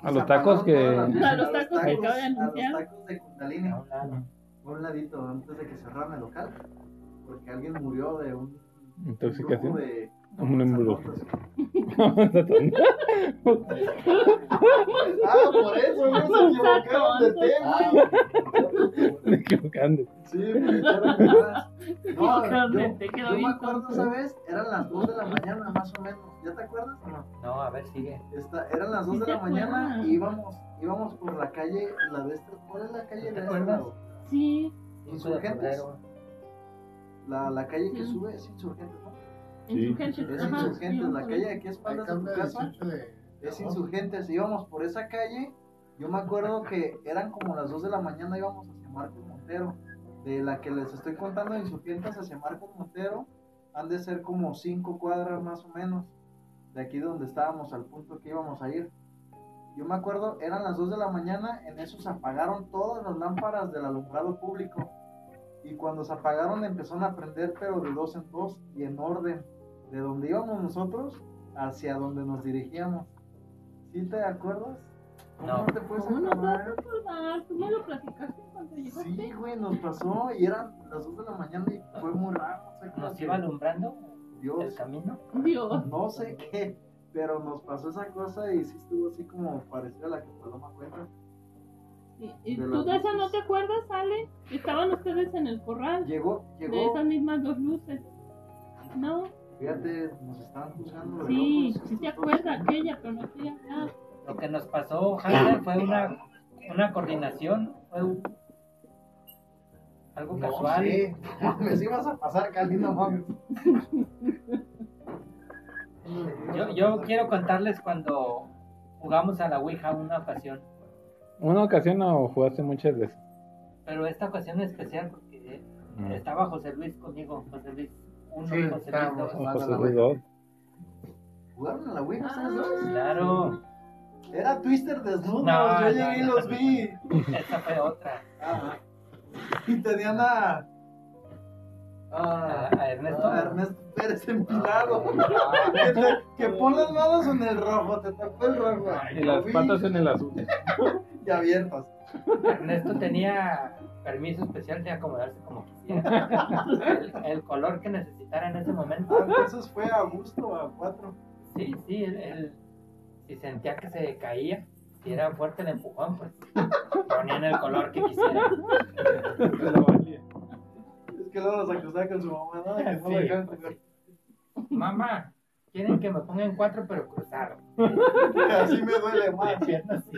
S2: A los tacos que-
S3: A los tacos que acaba de
S5: a los
S3: anunciar.
S5: tacos de Kundalini. Por un ladito antes de que cerraran el local. Porque alguien murió de un
S2: Intoxicación.
S5: de
S2: Un embrujo.
S5: sacerdotes. Ah, por eso, no se equivocaron de tema.
S2: Me equivocando.
S5: Sí, me echaron. No, yo, yo me acuerdo vez, eran las 2 de la mañana más o menos. ¿Ya te acuerdas o no?
S4: No, a ver, sigue.
S5: Esta, eran las 2
S3: Sí
S5: de la mañana y íbamos, íbamos por la calle, la de esta, ¿cuál es la calle
S4: ¿Te
S5: de esta?
S3: Sí,
S5: Insurgentes. La, la calle que
S3: Sí.
S5: sube es Insurgentes, ¿no?
S3: insurgentes.
S5: Es
S3: ajá,
S5: Insurgentes,
S3: sí,
S5: la calle de aquí a espaldas de tu casa.
S7: 18 de.
S5: Es Insurgentes, íbamos por esa calle. Yo me acuerdo que eran como las 2 de la mañana, íbamos hacia Marcos Montero. De la que les estoy contando de Insurgentes hacia Marcos Montero, han de ser como 5 cuadras más o menos. De aquí donde estábamos, al punto que íbamos a ir. Yo me acuerdo, eran las 2 de la mañana, en eso se apagaron todas las lámparas del alumbrado público. Y cuando se apagaron empezaron a prender, pero de dos en dos y en orden. De donde íbamos nosotros hacia donde nos dirigíamos. ¿Sí te acuerdas? ¿Cómo
S4: No.
S5: te puedes
S3: ¿Cómo no vas a
S5: acordar?
S3: Tú me lo platicaste cuando llegaste.
S5: Sí, güey, nos pasó y eran las 2 de la mañana y fue muy raro. No sé
S4: Nos iba alumbrando el
S5: Dios,
S4: camino.
S3: Dios.
S5: no sé qué, pero nos pasó esa cosa y sí estuvo así como parecida a la que Paloma cuenta.
S3: ¿Y, y
S5: De
S3: tú de esa no te acuerdas, Ale? Estaban ustedes en el corral.
S5: Llegó,
S3: De
S5: llegó,
S3: esas mismas dos luces. No,
S5: fíjate, nos estaban juzgando de
S3: sí,
S5: locos
S3: sí se acuerda aquella, pero no quería hablar.
S4: Lo que nos pasó, Jaime, fue una, una coordinación, fue un- algo
S5: No
S4: casual.
S5: sé, me ibas a pasar, Cali, no mames.
S4: Yo, yo quiero contarles cuando jugamos a la Ouija una ocasión,
S2: Una ocasión o jugaste muchas veces.
S4: pero esta ocasión es especial porque
S2: Mm.
S4: estaba José Luis conmigo, José Luis uno,
S7: Sí,
S4: José Luis
S7: estábamos
S4: dos.
S7: jugando.
S2: José
S7: la
S2: Luis
S7: Ouija.
S2: dos.
S5: ¿Jugaron a la Ouija ustedes dos?
S4: Claro,
S5: Era Twister desnudo,
S4: No,
S5: yo
S4: no,
S5: llegué y
S4: no.
S5: los vi.
S4: esa fue otra.
S5: Ajá. Y tenían a.
S4: A,
S5: A,
S4: Ernesto.
S5: a Ernesto Pérez empilado. que, te- que pon las manos en el rojo, te tapó el rojo.
S2: Y las
S5: vi,
S2: patas en el azul.
S5: Y abiertas.
S4: Ernesto tenía permiso especial de acomodarse como quisiera. el, el color que necesitara en ese momento.
S5: Ah, Entonces fue a gusto, a cuatro.
S4: Sí, sí, él, él- si sentía que se caía, si era fuerte el empujón, pues ponían el color que quisiera.
S5: Es que luego nos acusaba con su mamá, ¿no? Que no
S4: Sí,
S5: lo dejaban
S4: pues,
S5: jugar.
S4: Mamá, quieren que me ponga en cuatro pero cruzado.
S5: Así me duele más.
S4: Piernas, sí.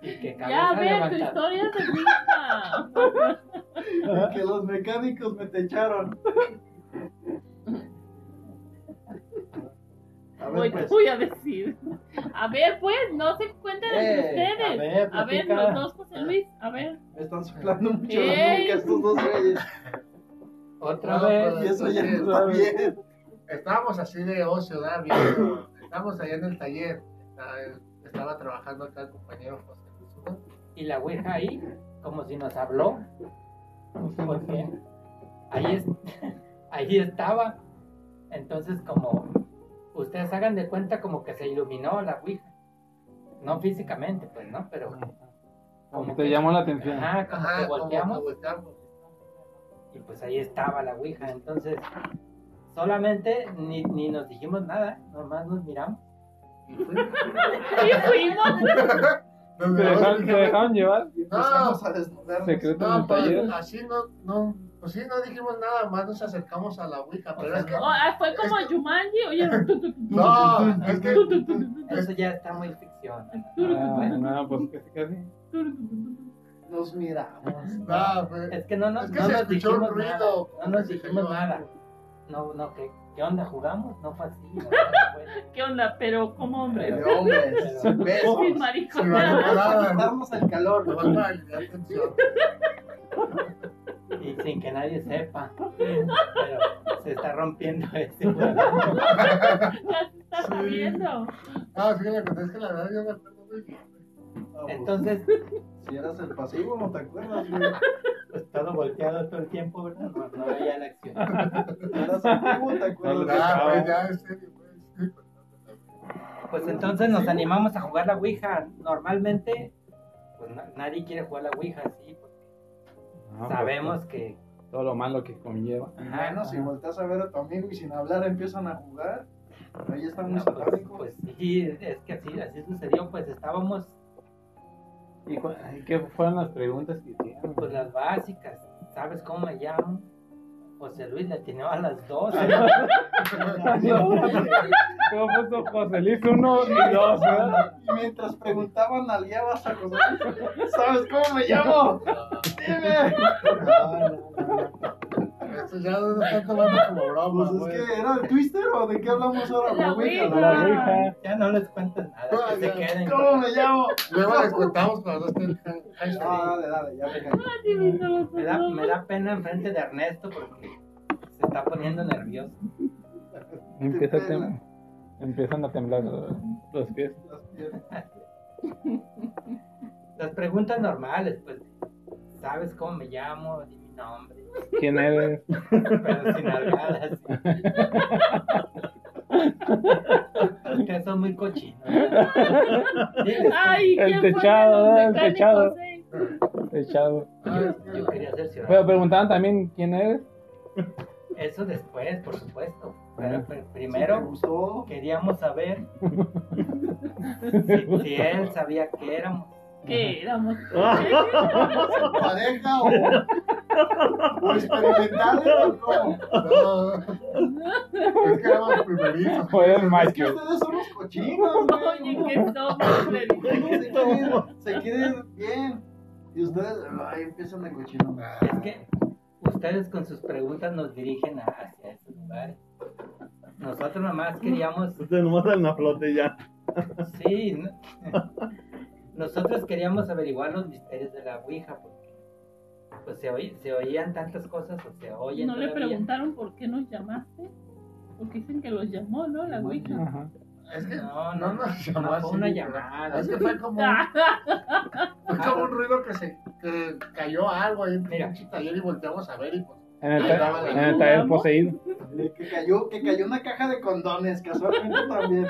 S4: Y que
S3: Ya, a ver, tu historia es de Wicca.
S5: que los mecánicos me techaron. A
S3: Voy,
S5: ver, pues.
S3: voy a decir. A ver, pues, no se cuenten entre
S5: Eh,
S3: ustedes.
S5: a ver,
S3: a ver, los dos, José Luis. A ver.
S5: Me están soplando mucho la
S3: Ey.
S5: nuca estos dos güeyes.
S4: Otra
S7: No,
S4: vez.
S5: Y eso ya está bien.
S7: Estábamos así de ocio, ¿verdad? Viendo- Estábamos allá en el taller. Estaba, estaba trabajando acá el compañero José Luis.
S4: Y la Ouija ahí, como si nos habló. Porque ahí, es, ahí estaba. Entonces, como ustedes hagan de cuenta, como que se iluminó la Ouija. No físicamente, pues, ¿no? Pero.
S2: Como te llamó la atención.
S4: Ajá, como
S7: Ajá,
S4: que
S7: como
S4: volteamos.
S7: que volteamos.
S4: Y pues ahí estaba la Ouija. Entonces, solamente ni, ni nos dijimos nada, nomás nos miramos.
S7: Y
S3: fuimos.
S7: Nos
S2: ¿Se
S7: miramos
S2: dejaron,
S7: dijimos,
S2: dejaron llevar?
S5: A desnudarnos.
S2: Secreto en
S7: No,
S2: el
S7: pues
S2: taller.
S7: así no, no, pues sí, no dijimos nada más, nos acercamos a la Ouija, pero es que,
S3: Oh, ah, fue como Jumanji. Oye, tu, tu, tu, tu,
S7: no, es que,
S4: Eso ya está muy ficción.
S2: Ah, no, pues casi, casi.
S5: Nos miramos.
S7: no, pues,
S4: Es que no, nos-
S7: Es que
S4: no
S7: se
S4: nos
S7: escuchó un
S4: dijimos
S7: ruido,
S4: nada.
S7: como
S4: No nos
S7: que
S4: dijimos nada. No, no, ¿qué, ¿qué onda? ¿Jugamos? No fue así. no.
S3: ¿Qué onda? Pero, ¿cómo, hombre?
S5: De hombres, sin besos.
S3: Sin
S7: se
S3: maricona.
S7: va a parar,
S5: Darnos el calor.
S7: nomás para aliviar tensión.
S4: Y sin que nadie sepa. Pero se está rompiendo juego.
S3: Ya se está sabiendo.
S7: Ah, sí, la verdad es que la verdad yo me acuerdo muy bien.
S4: Entonces,
S5: Si eras el pasivo, no te acuerdas, güey.
S4: pues todo volteado todo el tiempo, ¿verdad? No, no veía la acción.
S5: Si eras activo, te acuerdas.
S2: le
S7: Ah, pues ya, en serio, pues.
S4: Pues entonces nos animamos a jugar la Ouija. Normalmente, pues na- nadie quiere jugar la Ouija así,
S2: No, pues,
S4: sabemos que.
S2: Todo lo malo que conlleva.
S5: Bueno, si volteas a ver a tu amigo y sin hablar empiezan a jugar, ahí están muy
S4: no, pues, pues sí, es que así, así sucedió. Pues estábamos,
S2: ¿Y qué fueron las preguntas que hicieron?
S4: pues las básicas. ¿Sabes cómo me llamo? José Luis le atinó a las dos.
S2: ¿Cómo puso José Luis uno y dos,
S5: mientras preguntaban, aliabas a José. ¿Sabes cómo me llamo? Dime.
S7: Esto ya no lo están tomando como broma,
S5: Pues
S7: güey.
S5: es que era el twister o de qué hablamos ahora,
S3: La
S5: Ouija.
S2: La Ouija.
S4: Ya no les cuento nada, que se queden.
S5: ¿Cómo me llamo?
S7: Luego les contamos cuando esté el hashtag.
S5: Ah, dale, dale, ya me.
S3: Así me los
S4: da, me da pena enfrente de Ernesto porque se está poniendo nervioso.
S2: Empieza a tem- empiezan a temblar los los pies.
S5: Las piernas.
S4: Las preguntas normales, pues, ¿sabes cómo me llamo?
S2: ¿Quién eres?
S4: Pero sin algadas. Ustedes son muy cochinos.
S3: Ay,
S2: El
S3: ¿quién fue
S2: techado,
S3: de los
S2: ¿verdad? El
S3: mecánicos,
S2: techado.
S3: eh?
S2: Echado.
S4: yo, yo quería ser
S2: Pero
S4: ciudadano.
S2: preguntaban también quién eres.
S4: Eso después, por supuesto. Pero pr-
S5: ¿Sí te
S4: primero queríamos saber si, si él sabía que éramos.
S3: ¿Qué éramos?
S5: ¿Pareja o, o experimentales o cómo?
S7: No, es que éramos primerizos.
S2: Eres
S5: Es que ustedes son los cochinos.
S3: Oye, ¿qué somos?
S5: Se quieren, se quieren bien. Y ustedes ay, empiezan de cochino.
S4: Es que ustedes con sus preguntas nos dirigen a- hacia esos lugares. Nosotros nomás queríamos,
S6: Ustedes nomás salen a flote ya.
S4: sí, no- nosotros queríamos averiguar los misterios de la Ouija porque pues se, oí- se oían tantas cosas o se oyen
S3: ¿No le preguntaron por qué nos llamaste? Porque dicen que los llamó, ¿no? La Ouija.
S2: Ajá.
S7: Es que
S4: No,
S7: no,
S4: no,
S7: nos
S4: no,
S7: llamó
S4: fue
S7: así,
S4: una
S7: güey.
S4: llamada.
S7: Es que fue como, fue como un ruido que se que cayó algo ahí en
S4: Mira.
S7: el taller y volteamos a ver y pues
S2: En el, en el taller poseído.
S11: Que cayó, que cayó una caja de condones, casualmente también.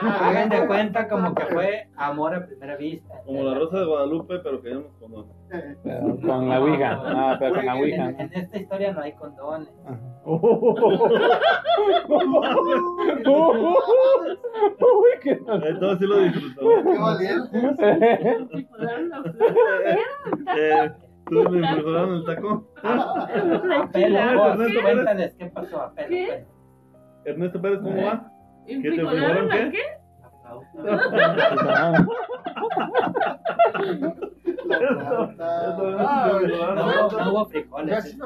S4: Hagan de cuenta como que fue amor a primera vista.
S6: Como la Rosa de Guadalupe, pero que no con
S2: Pero con la Ouija. Ah, pero con la Ouija.
S4: En, en esta historia no hay condones.
S2: Uy, qué
S6: Entonces sí lo disfrutó.
S7: Qué valiente.
S6: ¿Tú le prepararon el
S4: vos, cuéntales qué pasó, apelo.
S1: ¿Qué?
S6: Ernesto Pérez, ¿cómo va? ¿Qué te
S1: ¿Enfrijolaron
S6: prepararon
S1: la
S6: qué?
S1: qué?
S7: Ah,
S4: No, hubo- no hubo frijoles.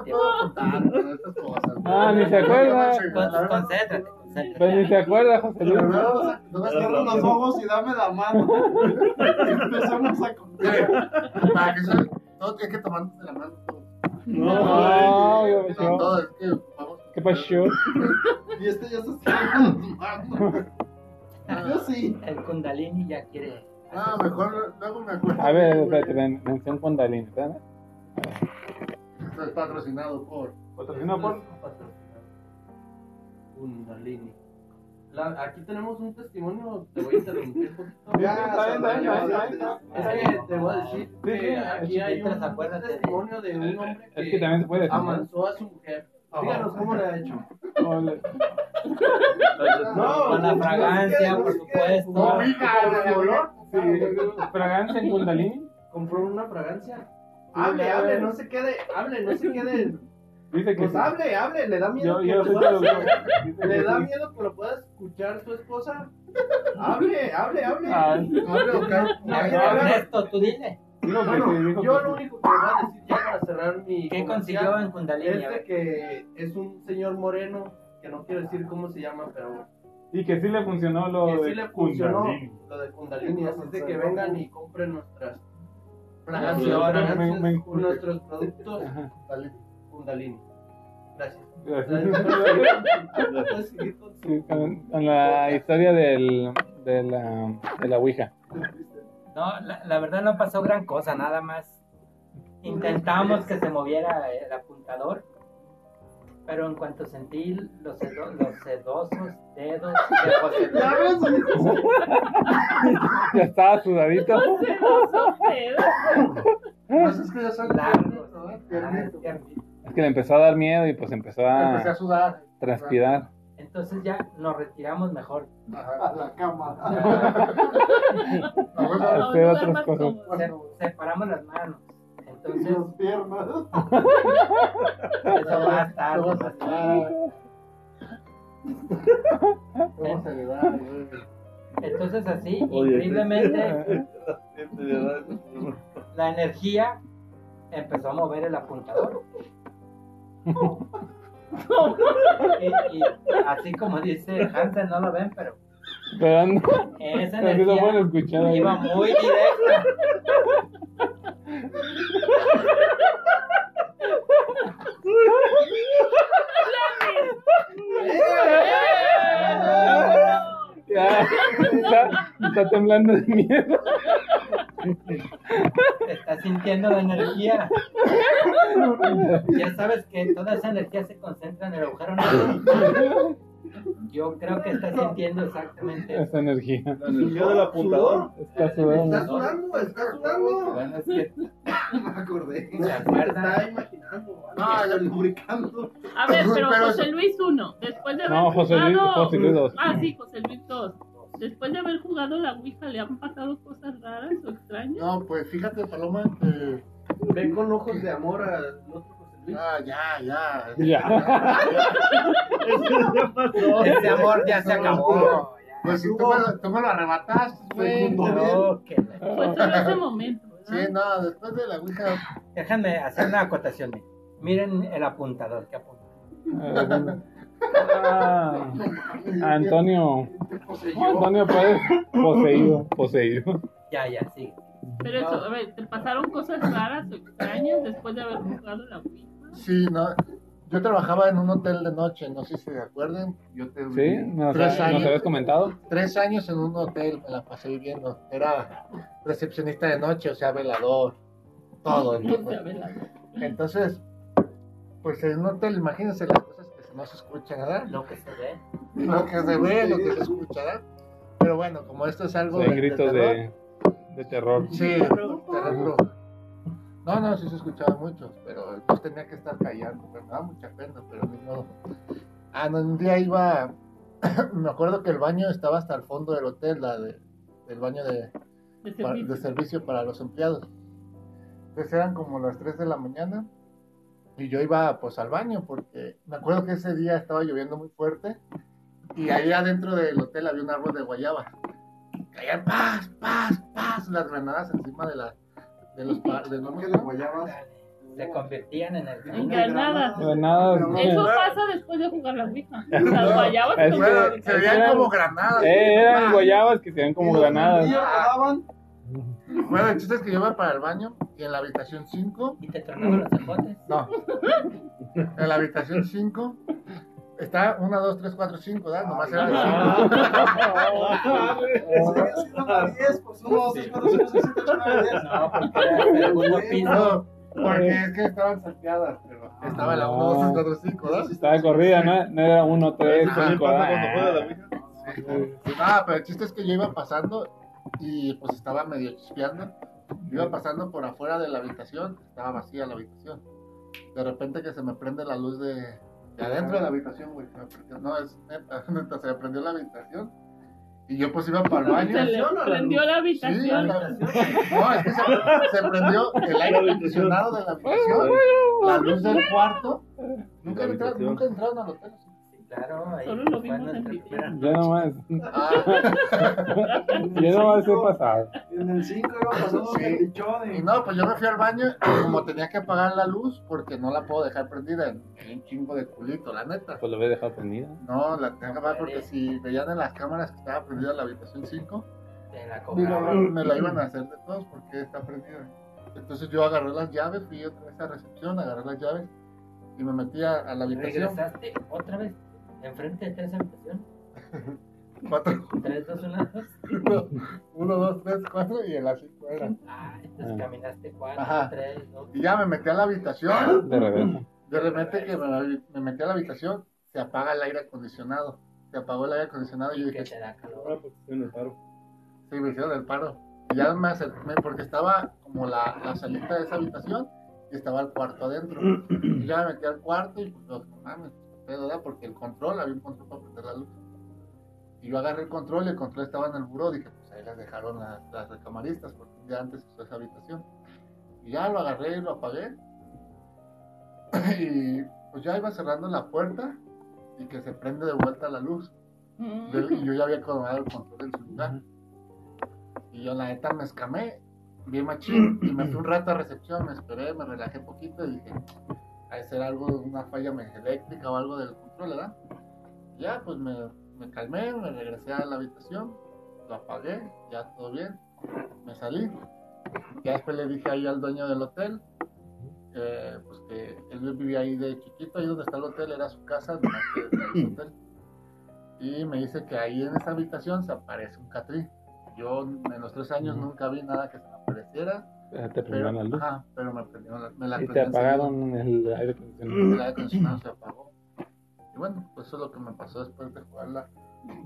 S2: Ah, ni se acuerda.
S4: Con- Concéntrate, concéntrate.
S2: Pues ni se acuerda, José Luis.
S7: Nomás cierra los ojos y dame la mano. Empezamos a contar. Para que se- todo tiene que tomarse de la mano. todo.
S2: No, yo-
S7: No, todo es que vamos.
S2: ¿Qué pasó?
S7: Y este ya se está tomando. Yo sí.
S4: El Kundalini ya quiere.
S7: Ah, mejor luego me acuerdo.
S2: A ver, espérate, ven, mención Kundalini, espérame.
S7: Esto es patrocinado por.
S2: Patrocinado por.
S10: Kundalini. La- aquí tenemos un testimonio, te voy a interrumpir un poquito.
S7: Ya.
S10: Es que te voy a decir que
S2: sí,
S10: aquí hay un testimonio de un hombre
S2: Es
S10: que,
S2: que también se puede decir.
S10: amansó a su mujer. Díganos cómo le ha hecho. No,
S4: Con la fragancia, por supuesto.
S10: No,
S2: fragancia en Kundalini.
S10: compró una fragancia. Hable, hable, no se quede, hable, no se quede.
S2: Dice que
S10: Pues
S2: sí.
S10: hable, hable, le da miedo
S2: Yo,
S10: que
S2: yo
S10: lo
S2: soy
S10: pueda-
S2: traductor. Dice que
S10: le da
S2: sí.
S10: miedo que lo pueda escuchar su esposa. Hable, hable, hable.
S2: Ay,
S7: Hable o cae.
S10: Ya quiere hablar.
S4: Ernesto, tú dile.
S2: que
S10: Bueno, yo
S2: que
S10: lo único que voy a decir ya para cerrar mi
S4: ¿Qué consiguió en Kundalini?
S10: es
S4: A
S10: de
S4: ver.
S10: que es un señor moreno que no quiero decir cómo se llama, pero
S2: Y que sí le funcionó lo
S10: que
S2: de
S10: sí le funcionó
S2: Kundalini.
S10: lo de Kundalini, así es de que vengan y compren nuestras fragancias, nuestros productos. Kundalini. Gracias. Con
S2: la historia del, de, la, de la Ouija.
S4: No, la, la verdad no pasó gran cosa, nada más. Intentamos que se moviera el apuntador, pero en cuanto sentí los, sedo- los sedosos dedos de José Luis,
S7: Ya
S2: estaba sudadito.
S7: Es que ya soy
S4: largos,
S7: ¿no?
S2: Es que le empezó a dar miedo y pues empezó
S7: Empecé a
S2: a
S7: sudar.
S2: transpirar.
S4: Entonces ya nos retiramos mejor.
S11: A la cama.
S2: a hacer otras cosas.
S4: Se- separamos las manos.
S11: Y
S4: Entonces,
S11: las piernas.
S4: eso va a estar.
S7: Vamos
S4: va
S7: a
S4: a
S7: ayudar. A.
S4: Entonces así,
S6: Oye,
S4: increíblemente, la energía empezó a mover el apuntador. Y, y así como dice Hansen, no lo ven, pero
S2: Pero no,
S4: esa
S2: pueden
S4: energía
S2: ahí.
S4: iba muy directa.
S2: Ya, está, está temblando de miedo.
S4: Estás sintiendo la energía. Ya sabes que toda esa energía se concentra en el agujero negro. Yo creo que estás sintiendo exactamente eso.
S2: Esa energía.
S6: La energía del apuntador.
S2: Está sudando.
S10: Está sudando, está sudando.
S4: Bueno, es que
S7: Me acordé.
S4: se.
S10: Está imaginando.
S7: Ah, ya lubricando.
S3: A ver, pero
S7: Pero-
S3: José Luis 1, después de haber
S2: No, José Luis-
S3: jugado...
S2: José Luis dos.
S3: Ah, sí, José Luis 2. Después de haber jugado la Ouija, ¿le han pasado cosas raras o extrañas?
S7: No, pues fíjate, Paloma. que-
S10: Ve con ojos de amor al otro.
S7: Ah, ya, ya.
S2: Ya.
S6: ya pasó.
S4: Ese amor ya se acabó.
S7: Pues si tú me, lo- tú me lo arrebataste, güey.
S4: No, que
S3: Fue solo ese momento,
S7: Sí, no, después de la Ouija.
S4: Déjenme hacer una acotación. Miren el apuntador que apunta.
S2: Ah, Antonio. Antonio Pérez. Poseído. Poseído.
S4: Ya, ya, sí.
S3: Pero eso, a ver, ¿te pasaron cosas raras o extrañas después de haber jugado la Ouija?
S7: Sí, no. Yo trabajaba en un hotel de noche, no sé si se acuerdan. Yo te
S2: ¿Sí? ¿Nos,
S7: tres
S2: nos
S7: años.
S2: habías comentado?
S7: Tres años en un hotel, me la pasé viviendo. Era recepcionista de noche, o sea, velador, todo. Entonces, pues en un hotel, imagínense las cosas que se no se escucha nada.
S4: Lo que se ve.
S7: Lo que se ve, lo que se escucha, ¿verdad? Pero bueno, como esto es algo
S2: Hay
S7: de,
S2: gritos
S7: terror,
S2: de, de terror.
S7: Sí, terror. No, no, sí se escuchaban muchos, pero tenía que estar callando, me daba mucha pena, pero ni modo. Ah, no, un día iba, me acuerdo que el baño estaba hasta el fondo del hotel, la de, el baño de
S3: servicio
S7: para los empleados. Entonces eran como las 3 de la mañana y yo iba pues al baño porque me acuerdo que ese día estaba lloviendo muy fuerte y ahí adentro del hotel había un árbol de guayaba. Caían paz, paz, paz las granadas encima de la de los de los
S11: ¿Qué de guayabas?
S4: Se convertían en el
S3: granadas. Eso pasa después de jugar la Ouija. Las guayabas se convierten-
S7: se veían como granadas.
S2: Eh, eran guayabas que se ven como granadas.
S7: Bueno, el chiste es que yo iba para el baño y en la habitación 5
S4: Y te tronaban los zapotes.
S7: No. En la habitación 5 está 1, 2, 3, 4, 5, ¿verdad? Nomás era de
S4: No, porque era el segundo
S7: 5.
S4: piso.
S7: No, porque es que estaban salteadas, pero estaba la 1, 2, 3, 4, 5, ¿verdad?
S2: Estaba corrida, ¿no? No era uno, tres,
S7: Ajá.
S2: cinco.
S6: pasa
S2: ah.
S7: Ah, pero el chiste es que yo iba pasando y pues estaba medio chispeando. Iba pasando por afuera de la habitación, estaba vacía la habitación. De repente que se me prende la luz de adentro de la habitación, güey. se me prendió- No, es neta, neta, se me prendió la habitación. Y yo pues iba para el baño.
S3: Se le prendió la habitación.
S7: la- no, es que se, se prendió el aire acondicionado de la habitación, la luz del cuarto. Nunca, entraron, nunca entraron al hotel.
S4: Claro, ahí
S3: Solo lo vimos en
S4: primera-
S2: Yo nomás,
S7: Ah,
S2: yo nomás he pasado.
S11: En el 5 iba pasando
S7: Sí.
S11: el
S7: Y no, pues yo me fui al baño y como tenía que apagar la luz porque no la puedo dejar prendida en en un chingo de culito, la neta.
S2: Pues lo había dejado prendida.
S7: No, la tengo que apagar porque si veían en las cámaras que estaba prendida la habitación 5,
S4: Te la
S7: me
S4: cobraban.
S7: me la iban a hacer de todos porque está prendida. Entonces yo agarré las llaves, fui otra vez a recepción, agarré las llaves y me metí a, a la habitación.
S4: Regresaste otra vez enfrente de tres habitaciones.
S7: Cuatro,
S4: Tres, dos, una, dos.
S7: uno, uno, dos, tres, cuatro y en las cinco era.
S4: Ah, entonces
S2: Ah.
S4: caminaste cuatro,
S7: Ajá.
S4: tres, dos.
S7: Y ya me metí a la habitación.
S2: De reversa.
S7: De repente que me, me metí a la habitación, se apaga el aire acondicionado. Se apagó el aire acondicionado y yo
S4: Que
S7: dije,
S4: te da calor.
S6: Pues en el paro.
S7: sí, me hicieron el paro. Y ya me acerqué, porque estaba como la, la salita de esa habitación y estaba el cuarto adentro. Y ya me metí al cuarto y pues, no mames, pedo, ¿verdad? Porque el control, había un control para prender la luz. Y yo agarré el control y el control estaba en el buró. Dije, pues ahí las dejaron las, las recamaristas, porque día antes usó esa habitación. Y ya lo agarré y lo apagué. y pues ya iba cerrando la puerta y que se prende de vuelta la luz.
S3: Mm.
S7: Yo- y yo ya había acomodado el control en su lugar. Y yo la neta me escamé, bien machín, y me fui un rato a recepción, me esperé, me relajé poquito y dije, a ser algo, una falla eléctrica o algo del control, ¿verdad? Ya, pues me, me calmé, me regresé a la habitación, lo apagué, ya todo bien, me salí. Ya después le dije ahí al dueño del hotel, eh, pues que él vivía ahí de chiquito, ahí donde está el hotel, era su casa, nomás que su hotel. Y me dice que ahí en esa habitación se aparece un catrí. Yo en los tres años nunca vi nada que se me apareciera,
S2: Te
S7: pero,
S2: prendieron la luz.
S7: ajá, pero me prendieron la, me la
S2: Y te apagaron el aire acondicionado.
S7: El aire acondicionado se apagó. Y bueno, pues eso es lo que me pasó después de jugar la,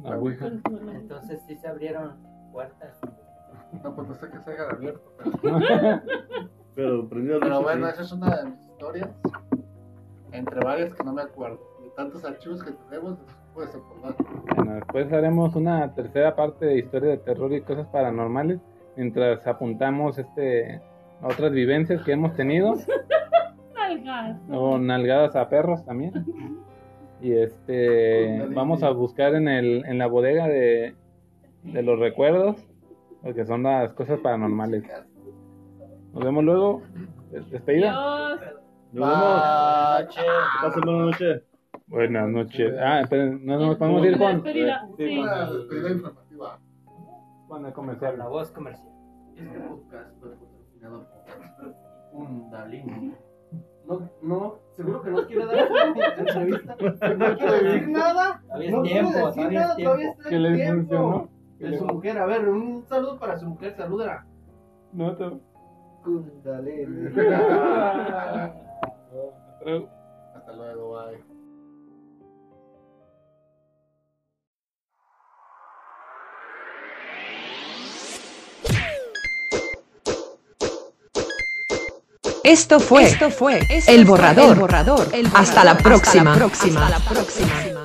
S2: La Ouija.
S4: Entonces sí se abrieron puertas.
S7: No, pues no sé que se haya abierto. Pero,
S6: Pero prendió la
S7: pero bueno,
S6: sí.
S7: esa es una de mis historias. Entre varias que no me acuerdo. De tantos archivos que tenemos, pues acordar.
S2: Bueno, después haremos una tercera parte de historia de terror y cosas paranormales. Mientras apuntamos este otras vivencias que hemos tenido.
S3: Nalgas.
S2: O nalgadas a perros también. Y este vamos a buscar en el en la bodega de, de los recuerdos, porque son las cosas paranormales. Nos vemos luego. Despedida.
S3: Dios.
S6: Nos vemos. Pasen buena noche.
S2: Buenas noches. Ah, esperen, no nos podemos ir con,
S3: Despedida, sí.
S2: Con el
S4: Con
S2: comercial.
S4: la voz comercial.
S10: Este podcast fue patrocinado por Kundalini. No, no, seguro que no quiere dar entrevista. No quiere decir nada.
S4: Todavía
S10: No quiere decir
S4: todavía
S10: nada,
S4: tiempo.
S10: todavía está
S2: ¿Qué
S10: en
S2: le
S10: tiempo. De su mujer, a ver, un saludo para su mujer, salúdela.
S2: No te...
S11: Kundalini.
S7: Hasta luego, bye.
S12: Esto fue, Esto fue El Borrador. Hasta la próxima. Hasta la próxima.